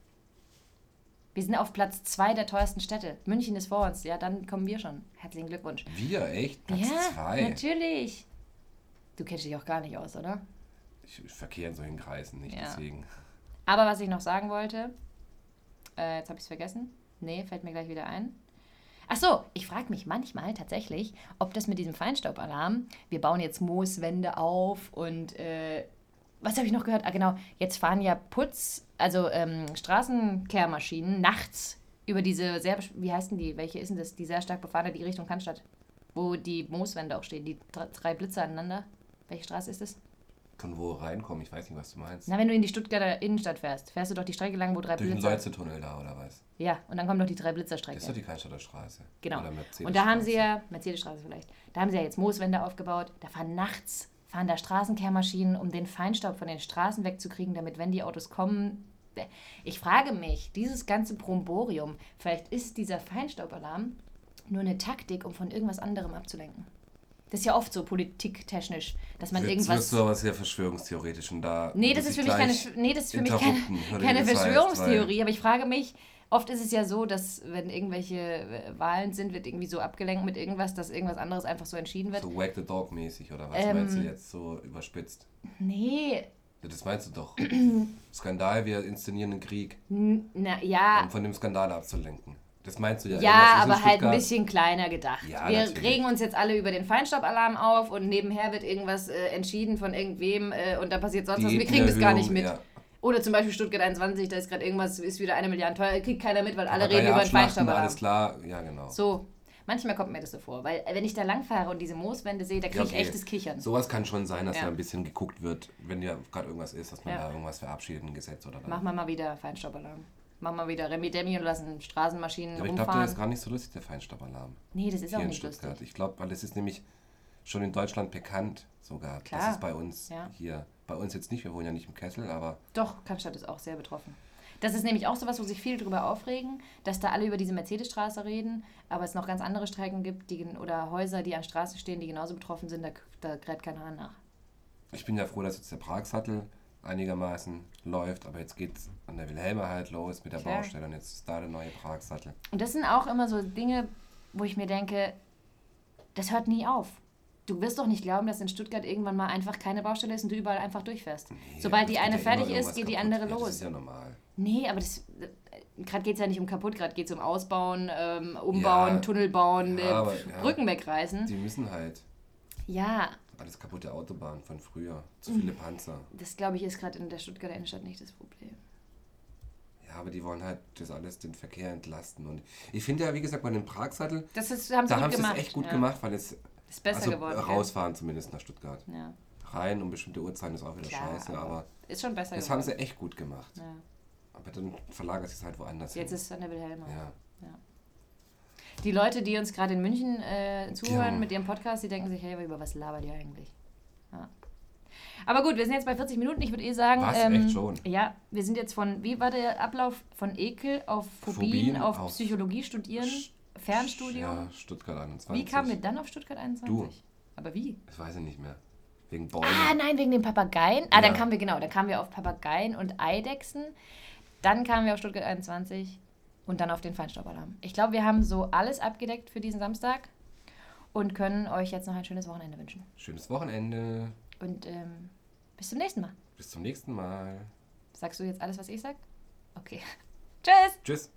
S1: Wir sind auf Platz zwei der teuersten Städte. München ist vor uns, ja, dann kommen wir schon. Herzlichen Glückwunsch.
S2: Wir, echt? Platz
S1: ja,
S2: zwei.
S1: natürlich. Du kennst dich auch gar nicht aus, oder?
S2: Ich, ich verkehre in solchen Kreisen nicht,
S1: Ja.
S2: deswegen.
S1: Aber was ich noch sagen wollte, äh, jetzt habe ich es vergessen. Nee, fällt mir gleich wieder ein. Ach so, ich frage mich manchmal tatsächlich, ob das mit diesem Feinstaubalarm, wir bauen jetzt Mooswände auf und äh, was habe ich noch gehört? Ah, genau, jetzt fahren ja Putz, also ähm, Straßenkehrmaschinen nachts über diese sehr, wie heißen die? Welche ist denn das? Die sehr stark befahrene, die Richtung Cannstatt, wo die Mooswände auch stehen, die dr- drei Blitze aneinander. Welche Straße ist das?
S2: Von wo reinkommen, ich weiß nicht, was du meinst.
S1: Na, wenn du in die Stuttgarter Innenstadt fährst, fährst du doch die Strecke lang, wo drei
S2: Durch den
S1: Blitzer.
S2: Leuze-Tunnel da, oder was?
S1: Ja, und dann kommt noch die drei Blitzerstrecke.
S2: Das ist doch die Cannstatter Straße.
S1: Genau.
S2: Oder
S1: Und da haben sie ja, Mercedesstraße vielleicht, da haben sie ja jetzt Mooswände aufgebaut. Da fahren nachts, fahren da Straßenkehrmaschinen, um den Feinstaub von den Straßen wegzukriegen, damit, wenn die Autos kommen. Ich frage mich, dieses ganze Bromborium, vielleicht ist dieser Feinstaubalarm nur eine Taktik, um von irgendwas anderem abzulenken. Das ist ja oft so politiktechnisch, dass man
S2: Jetzt
S1: irgendwas.
S2: wirst du aber sehr verschwörungstheoretisch und da.
S1: Nee, das ist für mich keine, nee, das ist für mich keine, keine
S2: das heißt,
S1: Verschwörungstheorie, aber ich frage mich, oft ist es ja so, dass wenn irgendwelche äh, Wahlen sind, wird irgendwie so abgelenkt mit irgendwas, dass irgendwas anderes einfach so entschieden wird.
S2: So Wag the Dog mäßig, oder was
S1: Ähm,
S2: meinst du jetzt so überspitzt?
S1: Nee,
S2: Ja, Das meinst du doch. Skandal, wir inszenieren einen Krieg,
S1: na ja,
S2: um von dem Skandal abzulenken. Das meinst du ja.
S1: ja, aber halt ein bisschen kleiner gedacht.
S2: Ja,
S1: Wir
S2: natürlich.
S1: regen uns jetzt alle über den Feinstaubalarm auf und nebenher wird irgendwas äh, entschieden von irgendwem äh, und da passiert sonst was. Wir kriegen das gar nicht mit.
S2: Ja.
S1: Oder zum Beispiel Stuttgart 21, da ist gerade irgendwas, ist wieder eine Milliarde teuer, kriegt keiner mit, weil alle
S2: Partei
S1: reden über den Feinstaubalarm.
S2: Alles klar, ja genau.
S1: So, manchmal kommt mir das so vor, weil äh, wenn ich da langfahre und diese Mooswände sehe, da kriege ich
S2: okay.
S1: echtes Kichern.
S2: Sowas kann schon sein, dass
S1: Ja.
S2: da ein bisschen geguckt wird, wenn ja gerade irgendwas ist, dass man
S1: Ja.
S2: da irgendwas verabschiedet, ein Gesetz oder was.
S1: Machen wir mal wieder Feinstaubalarm. Machen wir wieder Remi Demi und lassen Straßenmaschinen
S2: Ja, aber ich glaube, der
S1: rumfahren.
S2: ist gar nicht so lustig, der Feinstaubalarm.
S1: nee, das ist
S2: hier
S1: auch
S2: in
S1: nicht
S2: Stuttgart.
S1: lustig.
S2: Ich glaube, weil es ist nämlich schon in Deutschland bekannt sogar.
S1: Klar.
S2: Das ist bei uns
S1: Ja.
S2: hier. Bei uns jetzt nicht, wir wohnen ja nicht im Kessel, aber
S1: Doch, Cannstatt ist auch sehr betroffen. Das ist nämlich auch sowas, wo sich viele drüber aufregen, dass da alle über diese Mercedesstraße reden, aber es noch ganz andere Strecken gibt die, oder Häuser, die an Straßen stehen, die genauso betroffen sind, da, da kräht keiner Hahn nach.
S2: ich bin ja froh, dass jetzt der Pragsattel einigermaßen läuft, aber jetzt geht es an der Wilhelme halt los mit der
S1: Klar.
S2: Baustelle und jetzt ist da der neue Pragsattel.
S1: Und das sind auch immer so Dinge, wo ich mir denke, das hört nie auf. Du wirst doch nicht glauben, dass in Stuttgart irgendwann mal einfach keine Baustelle ist und du überall einfach durchfährst. Sobald
S2: es
S1: die eine
S2: ja
S1: fertig ist, geht die
S2: kaputt.
S1: andere
S2: ja,
S1: los.
S2: Das ist ja normal.
S1: Nee, aber das. Gerade geht es ja nicht um kaputt, gerade geht es um Ausbauen, ähm, Umbauen,
S2: Ja,
S1: Tunnel bauen, äh. Brücken wegreißen.
S2: Die müssen halt
S1: Ja,
S2: alles kaputte Autobahn von früher, zu
S1: Mhm.
S2: viele Panzer.
S1: das glaube ich ist gerade in der Stuttgarter Innenstadt nicht das Problem.
S2: Ja, aber die wollen halt das alles den Verkehr entlasten. Und ich finde ja, wie gesagt, bei dem Pragsattel,
S1: Das ist, haben sie
S2: da haben sie es echt gut
S1: ja.
S2: gemacht, weil es
S1: Ist besser
S2: also
S1: geworden.
S2: rausfahren zumindest nach Stuttgart.
S1: Ja,
S2: Rein um bestimmte Uhrzeiten ist auch wieder
S1: Klar,
S2: scheiße,
S1: aber
S2: aber
S1: ist schon besser
S2: das haben
S1: geworden.
S2: sie echt gut gemacht.
S1: ja.
S2: Aber dann verlagert es halt woanders
S1: Jetzt
S2: hin.
S1: ist es an der Wilhelma.
S2: Ja.
S1: Die Leute, die uns gerade in München äh, zuhören
S2: Ja.
S1: mit ihrem Podcast, die denken sich, hey, über was labert ihr eigentlich? Ja. Aber gut, wir sind jetzt bei 40 Minuten. Ich würde eh sagen,
S2: Was?
S1: ähm,
S2: Echt schon?
S1: ja, wir sind jetzt von, wie war der Ablauf von Ekel auf Phobien,
S2: Phobien
S1: auf,
S2: auf
S1: Psychologie studieren,
S2: Sch-
S1: Fernstudium?
S2: Ja, Stuttgart 21.
S1: wie kamen wir dann auf Stuttgart 21?
S2: Du.
S1: Aber wie?
S2: Ich weiß ja nicht mehr. Wegen Bäumen.
S1: Ah, nein, wegen den Papageien. Ah, dann
S2: Ja.
S1: kamen wir, genau, dann kamen wir auf Papageien und Eidechsen. Dann kamen wir auf Stuttgart 21 und dann auf den Feinstaubalarm. Ich glaube, wir haben so alles abgedeckt für diesen Samstag. und können euch jetzt noch ein schönes Wochenende wünschen.
S2: Schönes Wochenende.
S1: Und ähm, bis zum nächsten Mal.
S2: Bis zum nächsten Mal.
S1: Sagst du jetzt alles, was ich sag? Okay. Tschüss!
S2: Tschüss.